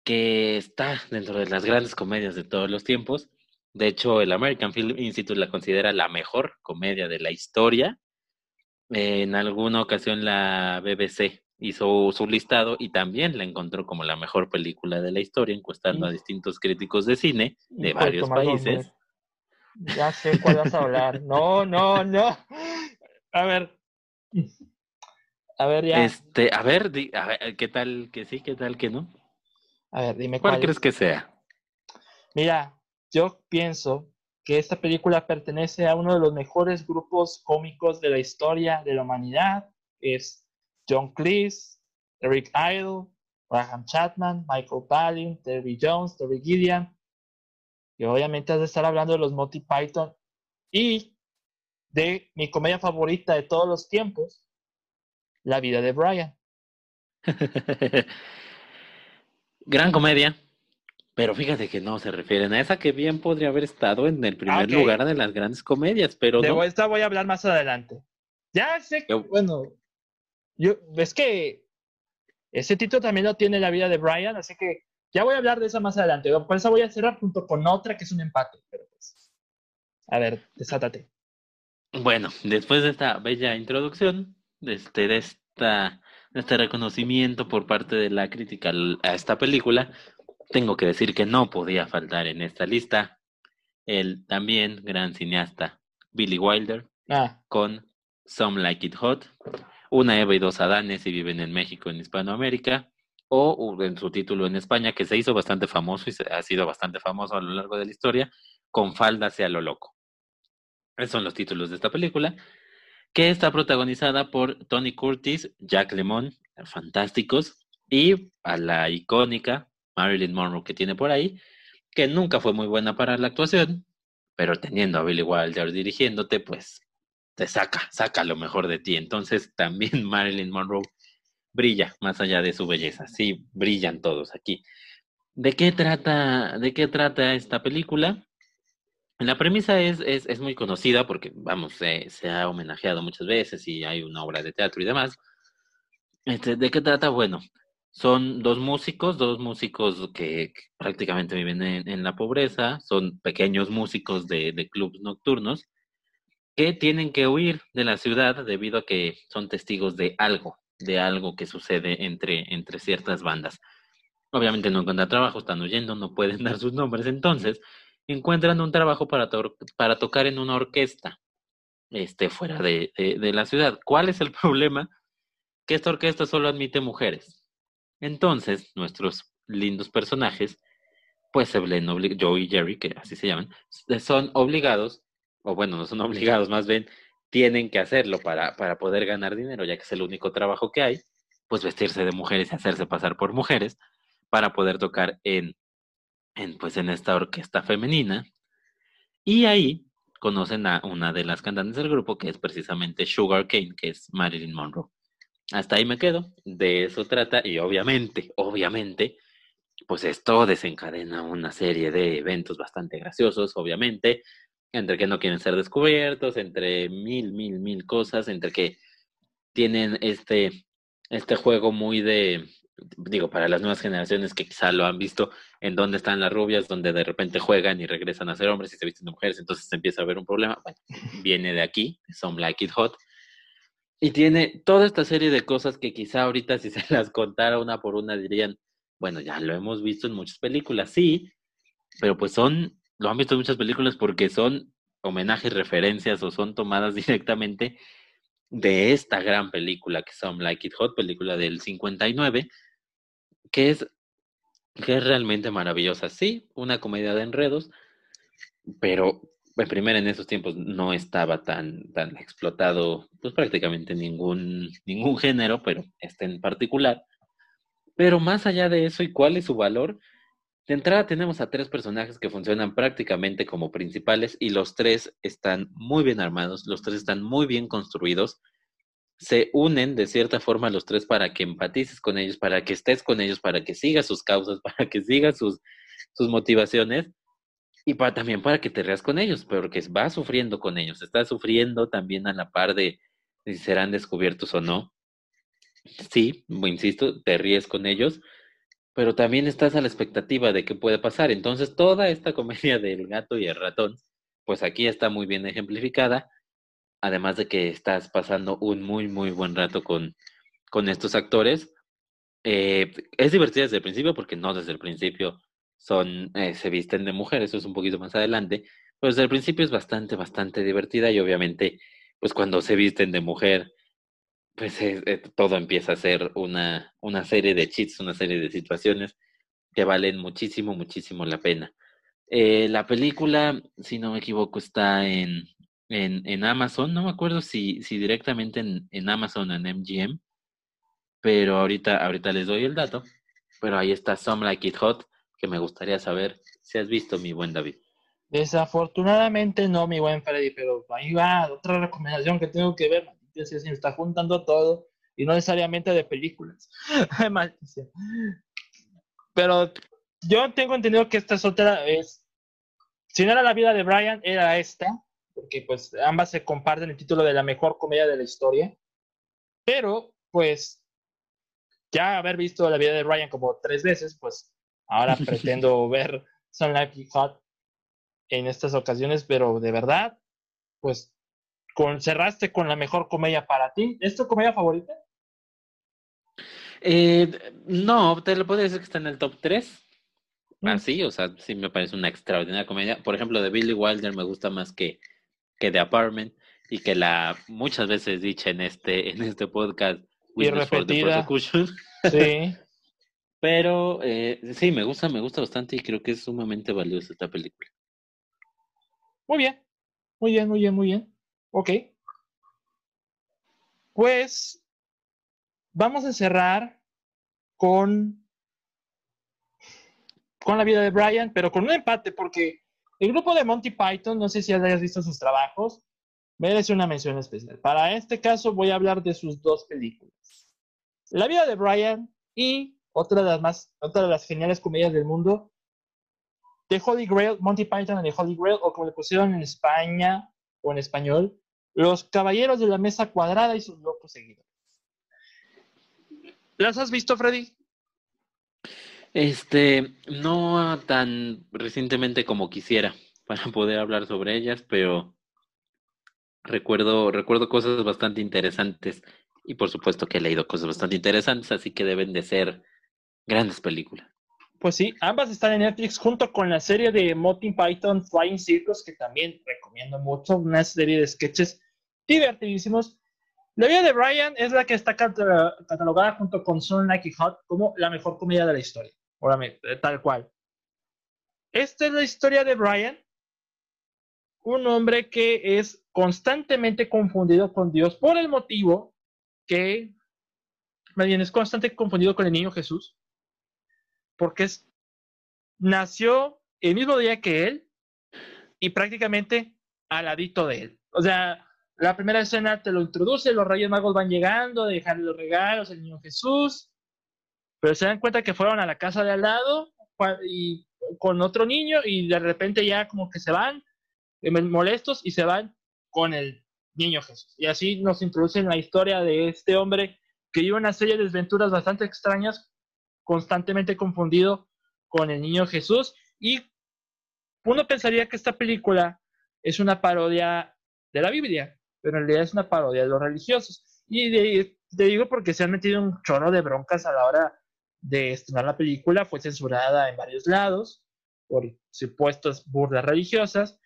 que está dentro de las grandes comedias de todos los tiempos. De hecho, el American Film Institute la considera la mejor comedia de la historia. En alguna ocasión la BBC hizo su listado y también la encontró como la mejor película de la historia, encuestando a distintos críticos de cine de Hijo varios países. nombre. Ya sé cuál vas a hablar. No, no, no. (laughs) A ver. A ver, ya. Este, a ver, di- a ver, ¿qué tal que sí, qué tal que no? A ver, dime ¿Cuál cuál. crees que sea? Mira, yo pienso que esta película pertenece a uno de los mejores grupos cómicos de la historia de la humanidad. Es John Cleese, Eric Idle, Graham Chapman, Michael Palin, Terry Jones, Terry Gilliam. Y obviamente has de estar hablando de los Monty Python y de mi comedia favorita de todos los tiempos, La vida de Brian. (laughs) Gran comedia, pero fíjate que no se refieren a esa que bien podría haber estado en el primer ok. lugar de las grandes comedias, pero De no. esta voy a hablar más adelante. Ya sé que, Yo- bueno, yo, es que ese título también lo tiene la vida de Brian, así que ya voy a hablar de esa más adelante. Por eso voy a cerrar junto con otra que es un empate. Pero pues, a ver, desátate. Bueno, después de esta bella introducción, este, de esta, de este reconocimiento por parte de la crítica a esta película, tengo que decir que no podía faltar en esta lista el también gran cineasta Billy Wilder Ah, con Some Like It Hot, Una Eva y dos Adanes y viven en México, en Hispanoamérica, o en su título en España, que se hizo bastante famoso y se- ha sido bastante famoso a lo largo de la historia, Con falda hacia lo loco. Esos son los títulos de esta película, que está protagonizada por Tony Curtis, Jack Lemmon, fantásticos, y a la icónica Marilyn Monroe que tiene por ahí, que nunca fue muy buena para la actuación, pero teniendo a Billy Wilder dirigiéndote, pues te saca, saca lo mejor de ti. Entonces también (laughs) Marilyn Monroe brilla más allá de su belleza. Sí, brillan todos aquí. ¿De qué trata, de qué trata esta película? La premisa es, es, es muy conocida porque, vamos, se, se ha homenajeado muchas veces y hay una obra de teatro y demás. Este, ¿De qué trata? Bueno, son dos músicos, dos músicos que, prácticamente viven en, en la pobreza, son pequeños músicos de, de clubes nocturnos que tienen que huir de la ciudad debido a que son testigos de algo, de algo que sucede entre, entre ciertas bandas. Obviamente no encuentran trabajo, están huyendo, no pueden (laughs) dar sus nombres, entonces encuentran un trabajo para, para tocar en una orquesta este, fuera de, de, de la ciudad. ¿Cuál es el (laughs) problema? Que esta orquesta solo admite mujeres. Entonces, nuestros lindos personajes, pues se ven Joe y Jerry, que así se llaman, son obligados, o bueno, no son (laughs) obligados, más bien tienen que hacerlo para, para poder ganar dinero, ya que es el único trabajo que hay, pues vestirse de mujeres y hacerse pasar por mujeres para poder tocar en, en, pues en esta orquesta femenina. Y ahí conocen a una de las cantantes del grupo, que es precisamente Sugar Cane, que es Marilyn Monroe. Hasta ahí me quedo, de eso trata y obviamente, obviamente, pues esto desencadena una serie de eventos bastante graciosos, obviamente, entre que no quieren ser descubiertos, entre mil, mil, mil cosas, entre que tienen este, este juego muy de, digo, para las nuevas generaciones que quizá lo han visto, en dónde están las rubias, donde de repente juegan y regresan a ser hombres y se visten de mujeres, entonces empieza a haber un problema. Bueno, viene de aquí, son Like It Hot. Y tiene toda esta serie de cosas que quizá ahorita si se (laughs) las contara una por una dirían, bueno, ya lo hemos visto en muchas películas, sí, pero pues son lo han visto en muchas películas porque son homenajes, referencias o son tomadas (laughs) directamente de esta gran película que son Like It Hot, película del 59, que es, que es realmente maravillosa. Sí, una comedia de enredos, pero en en esos tiempos no estaba tan, tan explotado, pues prácticamente ningún, ningún género, pero este en particular. Pero más allá de eso, ¿y cuál es su valor? De entrada tenemos a tres personajes que funcionan prácticamente como principales y los tres están muy bien armados, los tres están muy bien construidos. Se unen de cierta forma los tres para que empatices con ellos, para que estés con ellos, para que sigas sus causas, (laughs) para que sigas sus, sus motivaciones y para, también para que te reas con ellos, porque vas sufriendo con ellos, estás sufriendo también a la par de, si serán descubiertos o no. Sí, insisto, te ríes con ellos, pero también estás a la expectativa de qué puede pasar. Entonces, toda esta comedia (laughs) del gato y el ratón, pues aquí está muy bien ejemplificada, además de que estás pasando un muy, muy buen rato con, con estos actores. Eh, es divertida desde el principio, porque no desde el principio son, eh, se visten de mujer, eso es un poquito más adelante, pero desde el principio es bastante, bastante divertida y obviamente, pues cuando se visten de mujer, pues eh, todo empieza a ser una, una serie de cheats, una serie de situaciones que valen muchísimo, muchísimo la pena. La película, si no me equivoco, está en, en, en Amazon. No me acuerdo si, si directamente en, en, Amazon o en MGM, pero ahorita, ahorita les doy el dato. Pero ahí está Some Like It Hot, que me gustaría saber si has visto, mi buen David. Desafortunadamente no, mi buen Freddy, pero ahí va otra recomendación que tengo que ver está juntando todo y no necesariamente de películas. (laughs) Pero yo tengo entendido que esta es otra, es, si no era la vida de Brian, era esta, porque pues ambas se comparten el título de la mejor comedia de la historia. Pero pues ya haber visto la vida de Brian como tres veces, pues ahora (laughs) pretendo ver Sun Life Hot en estas ocasiones, pero de verdad, pues con, cerraste con la mejor comedia para ti. ¿Es tu comedia favorita? Eh, no, te lo puedo decir que está en el top 3. Mm. Así, o sea, sí me parece una extraordinaria comedia. Por ejemplo, de Billy Wilder me gusta más que, que The Apartment y que la muchas veces dicha en este, en este podcast. Y repetida. Sí. (laughs) Pero eh, sí, me gusta, me gusta bastante y creo que es sumamente valiosa esta película. Muy bien, muy bien, muy bien, muy bien. Ok. Pues vamos a cerrar con, con la vida de Brian, pero con un empate, porque el grupo de Monty Python, no sé si hayas visto sus trabajos, merece una mención especial. Para este caso voy a hablar de sus dos películas. La vida de Brian y otra de las más, otra de las geniales comedias del mundo, The Holy Grail, Monty Python and The Holy Grail, o como le pusieron en España o en español, los Caballeros de la Mesa Cuadrada y sus locos seguidores. ¿Las has visto, Freddy? Este, no tan recientemente como quisiera para poder hablar sobre ellas, pero recuerdo, recuerdo cosas bastante interesantes y por supuesto que he leído cosas bastante interesantes, así que deben de ser grandes películas. Pues sí, ambas están en Netflix junto con la serie de Monty Python Flying Circus, que también recomiendo mucho, una serie de sketches divertidísimos. La vida de Brian es la que está catalogada junto con Sun Like Hot como la mejor comedia de la historia, obviamente, tal cual. Esta es la historia de Brian, un hombre que es constantemente confundido con Dios por el motivo que, más bien, es constantemente confundido con el niño Jesús, porque es, nació el mismo día que él y prácticamente al ladito de él. O sea, la primera escena te lo introduce, los reyes magos van llegando, dejan los regalos, el niño Jesús, pero se dan cuenta que fueron a la casa de al lado y con otro niño y de repente ya como que se van eh, molestos y se van con el niño Jesús. Y así nos introducen la historia de este hombre que vive una serie de desventuras bastante extrañas, constantemente confundido con el niño Jesús. Y uno pensaría que esta película es una parodia de la Biblia, pero en realidad es una parodia de los religiosos. Y te digo porque se han metido un chorro de broncas a la hora de estrenar la película, fue censurada en varios lados por supuestas burlas religiosas.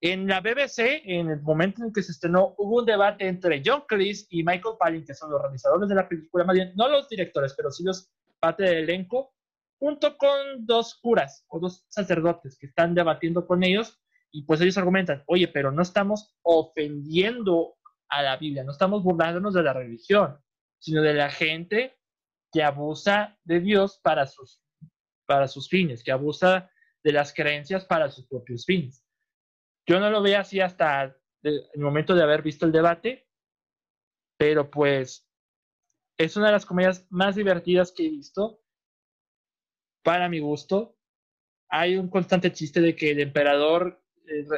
En la BBC, en el momento en que se estrenó, hubo un debate entre John Cleese y Michael Palin, que son los realizadores de la película, más bien, no los directores, pero sí los parte del elenco, junto con dos curas o dos sacerdotes que están debatiendo con ellos y pues ellos argumentan, oye, pero no estamos ofendiendo a la Biblia, no estamos burlándonos de la religión, sino de la gente que abusa de Dios para sus, para sus fines, que abusa de las creencias para sus propios fines. Yo no lo veía así hasta el momento de haber visto el debate, pero pues es una de las comedias más divertidas que he visto, para mi gusto. Hay un constante chiste de que el emperador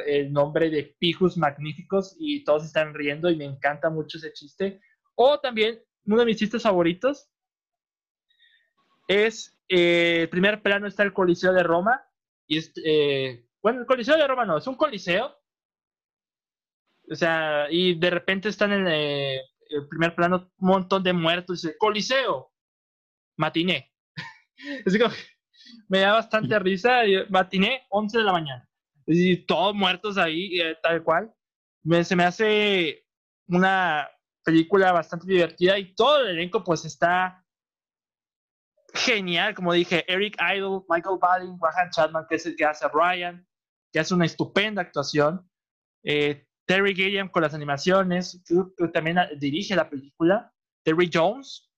el nombre de Pijus Magníficos y todos están riendo y me encanta mucho ese chiste. O también, uno de mis chistes favoritos es, eh, el primer plano está el Coliseo de Roma. Y es, eh, bueno, el Coliseo de Roma no, es un coliseo. O sea, y de repente están en eh, el primer plano un montón de muertos. Y dice, Coliseo, matiné. (laughs) Así que me da bastante risa. Matiné, 11 de la mañana y todos muertos ahí, eh, tal cual. se me hace una película bastante divertida y todo el elenco pues está genial, como dije, Eric Idle, Michael Badin, Graham Chapman, que es el que hace Ryan, que hace una estupenda actuación, eh, Terry Gilliam con las animaciones, que, también dirige la película, Terry Jones,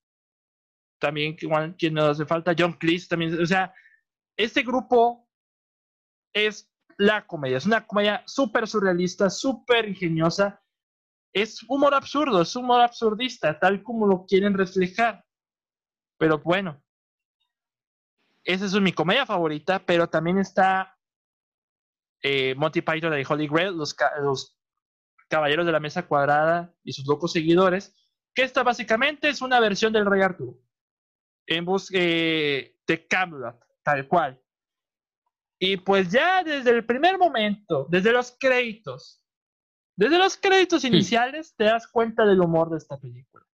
también quien nos hace falta, John Cleese también, o sea, este grupo es la comedia. Es una comedia súper surrealista, súper ingeniosa. Es humor absurdo, es humor absurdista, tal como lo quieren reflejar. Pero bueno, esa es mi comedia favorita, pero también está eh, Monty Python de Holy Grail, los, los Caballeros de la Mesa Cuadrada y sus locos seguidores, que esta básicamente es una versión del Rey Arturo, en busca eh, de Camelot, tal cual. Y pues ya desde el primer momento, desde los créditos, desde los créditos iniciales, te das cuenta del humor de esta película.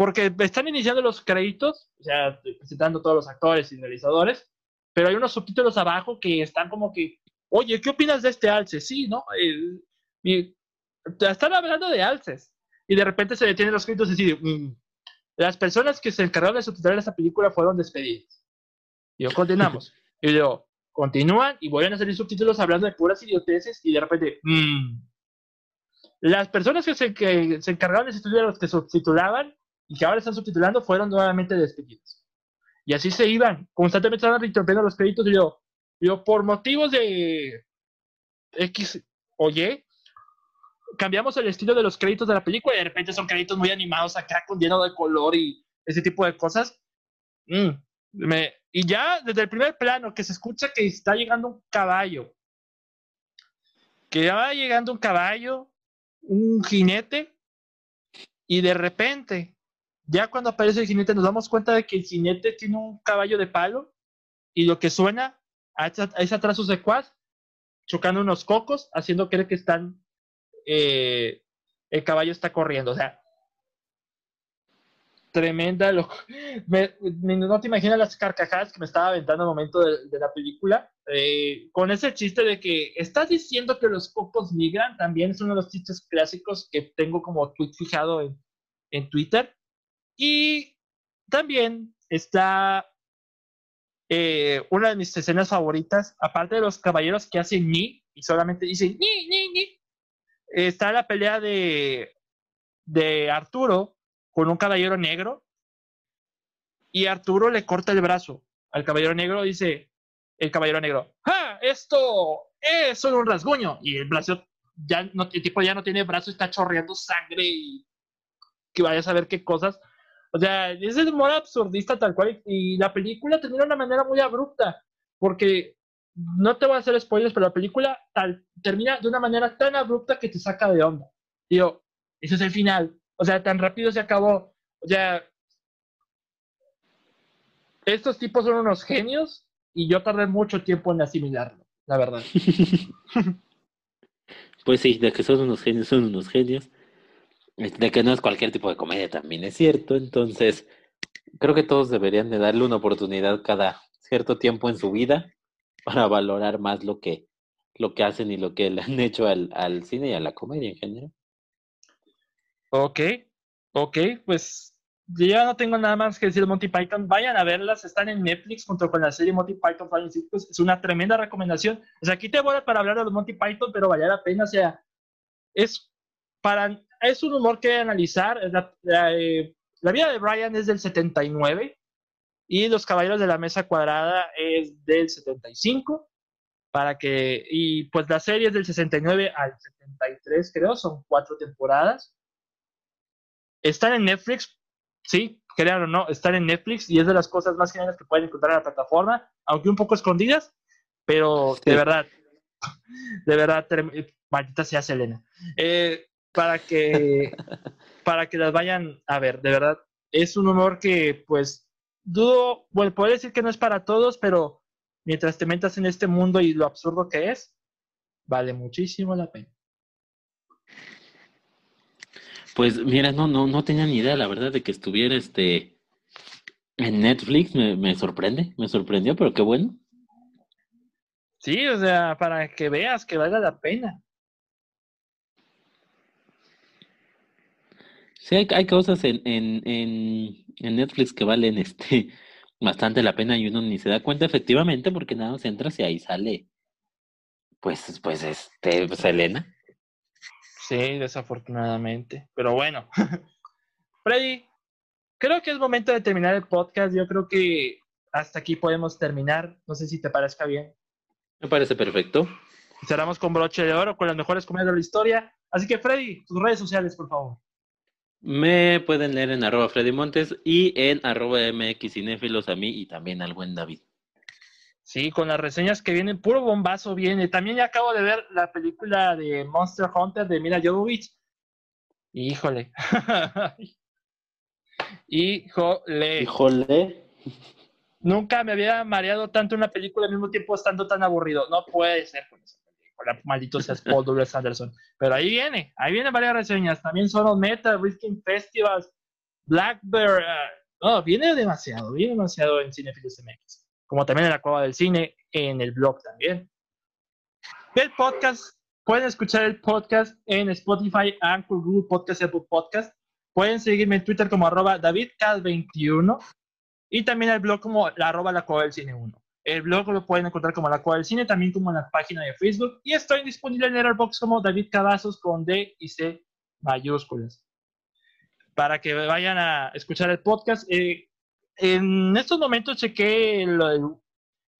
Porque están iniciando los créditos, o sea, presentando todos los actores y realizadores, pero hay unos subtítulos abajo que están como que, oye, ¿qué opinas de este alce? Sí, ¿no? están hablando de alces. Y de repente se detienen los créditos y dicen, mm, las personas que se encargaron de subtitular esta película fueron despedidas. Y yo, continuamos. y yo, continúan y vuelven a salir subtítulos hablando de puras idioteces y de repente, mmm, las personas que se, que se encargaron de subtitular los que subtitulaban y que ahora están subtitulando fueron nuevamente despedidos. Y así se iban, constantemente estaban interrumpiendo los créditos yo, yo por motivos de X o Y, cambiamos el estilo de los créditos de la película y de repente son créditos muy animados acá con lleno de color y ese tipo de cosas. Mm, y ya desde el primer plano que se escucha que está llegando un caballo, que ya va llegando un caballo, un jinete, y de repente, ya cuando aparece el jinete, nos damos cuenta de que el jinete tiene un caballo de palo y lo que suena es atrás su secuaz chocando unos cocos, haciendo creer que están, eh, el caballo está corriendo. O sea, tremenda. Lo, no te imaginas las carcajadas que me estaba aventando al momento de, la película. Eh, con ese chiste de que estás diciendo que los cocos migran, también es uno de los chistes clásicos que tengo como tweet fijado en, en Twitter. Y también está eh, una de mis escenas favoritas, aparte de los caballeros que hacen ni y solamente dicen ni, ni, ni, está la pelea de, de Arturo con un caballero negro y Arturo le corta el brazo al caballero negro. Dice el caballero negro, ¡ah! Esto es solo un rasguño. Y el brazo, ya no, el tipo ya no tiene brazo, está chorreando sangre y que vaya a saber qué cosas. O sea, es el humor absurdista tal cual. Y la película termina de una manera muy abrupta. Porque no te voy a hacer spoilers, pero la película tal, termina de una manera tan abrupta que te saca de onda. Digo, ese es el final. O sea, tan rápido se acabó. O sea, estos tipos son unos genios y yo tardé mucho tiempo en asimilarlo, la verdad. (laughs) pues sí, de que son unos genios, son unos genios. De que no es cualquier tipo de comedia también es cierto. Entonces, creo que todos deberían de darle una oportunidad cada cierto tiempo en su vida para valorar más lo que, lo que hacen y lo que le han hecho al, al cine y a la comedia en general. Ok, ok, pues ya no tengo nada más que decir de Monty Python. Vayan a verlas, están en Netflix junto con la serie Monty Python Flying Circus. Es una tremenda recomendación. O sea, aquí te voy para hablar de los Monty Python, pero vale la pena. O sea, es, para, es un humor que analizar. La, eh, la, vida de Brian es del 79 y Los Caballeros de la Mesa Cuadrada es del 75. Para que, y pues la serie es del 69 al 73, creo, son cuatro temporadas están en Netflix, sí, crean o no, están en Netflix y es de las cosas más geniales que pueden encontrar en la plataforma, aunque un poco escondidas, pero de verdad, de verdad, maldita sea Selena. Eh, para que (laughs) para que las vayan a ver, de verdad, es un humor que pues dudo, bueno, puedo decir que no es para todos, pero mientras te metas en este mundo y lo absurdo que es, vale muchísimo la pena. Pues mira, no, no, no tenía ni idea, la verdad, de que estuviera este en Netflix. Me, me sorprende, me sorprendió, pero qué bueno. Sí, o sea, para que veas que valga la pena. Sí, hay, hay cosas en, en, en, en, Netflix que valen (laughs) este bastante la pena y uno ni se da cuenta efectivamente porque nada más entras y ahí sale pues pues este Selena. Sí, desafortunadamente. Pero bueno. (laughs) Freddy, creo que es momento de terminar el podcast. Yo creo que hasta aquí podemos terminar. No sé si te parezca bien. Me parece perfecto. Cerramos con broche de oro, con las mejores comedias de la historia. Así que, Freddy, tus redes sociales, por favor. Me pueden leer en arroba Freddy Montes y en arroba MX Cinéfilos a mí y también al buen David. Sí, con las reseñas que vienen, puro bombazo viene. También ya acabo de ver la película de Monster Hunter de Mila Jovovich. Híjole. (laughs) Híjole. Híjole. Nunca me había mareado tanto una película al mismo tiempo estando tan aburrido. No puede ser con esa película. Maldito sea Paul Douglas Anderson. Pero ahí viene, ahí vienen varias reseñas. También son Meta, Risking Festivals, Blackbird. no, viene demasiado, viene demasiado en Cinefilos MX como también en la Cueva del Cine, en el blog también. El podcast, pueden escuchar el podcast en Spotify, Anchor, Google Podcast, Apple Podcast. Pueden seguirme en Twitter como arroba DavidCal21 y también el blog como la arroba la Cueva del Cine 1. El blog lo pueden encontrar como la Cueva del Cine, también como en la página de Facebook. Y estoy disponible en Letterboxd como David Cavazos con D y C mayúsculas. Para que vayan a escuchar el podcast. Eh, en estos momentos chequé el,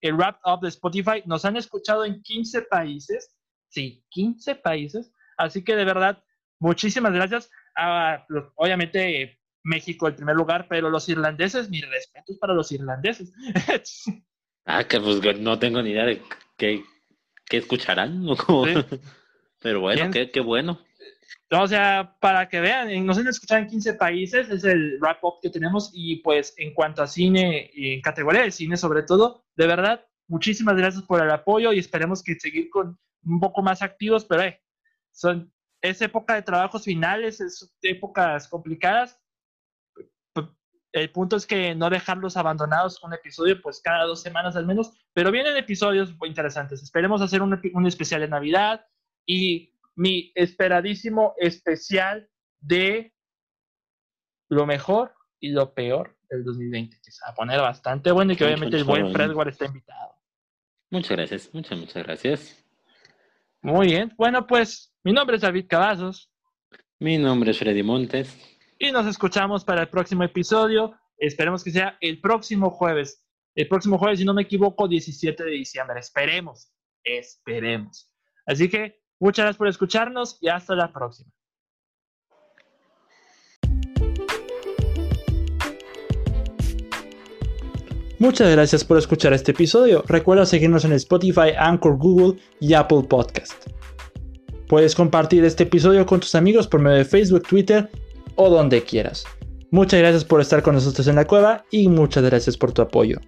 el, wrap up de Spotify. Nos han escuchado en 15 países. Sí, 15 países. Así que de verdad, muchísimas gracias. A, obviamente, México el primer lugar, pero los irlandeses, mis respetos para los irlandeses. (laughs) ah, que pues no tengo ni idea de qué, escucharán. (laughs) Pero bueno, qué, qué bueno. O sea, para que vean, nos han escuchado en 15 países, es el wrap-up que tenemos y pues en cuanto a cine, y en categoría de cine sobre todo, de verdad, muchísimas gracias por el apoyo y esperemos que seguir con un poco más activos, pero eh, son, es época de trabajos finales, es épocas complicadas. El punto es que no dejarlos abandonados un episodio, pues cada dos semanas al menos, pero vienen episodios muy interesantes. Esperemos hacer un, un especial de Navidad y mi esperadísimo especial de lo mejor y lo peor del 2020, que se va a poner bastante bueno y que obviamente el buen Fredward está invitado. Muchas gracias, muchas, muchas gracias. Muy bien. Bueno, pues mi nombre es David Cavazos. Mi nombre es Freddy Montes. Y nos escuchamos para el próximo episodio. Esperemos que sea el próximo jueves. El próximo jueves, si no me equivoco, 17 de diciembre. Esperemos. Esperemos. Así que muchas gracias por escucharnos y hasta la próxima. Muchas gracias por escuchar este episodio. Recuerda seguirnos en Spotify, Anchor, Google y Apple Podcast. Puedes compartir este episodio con tus amigos por medio de Facebook, Twitter o donde quieras. Muchas gracias por estar con nosotros en la cueva y muchas gracias por tu apoyo.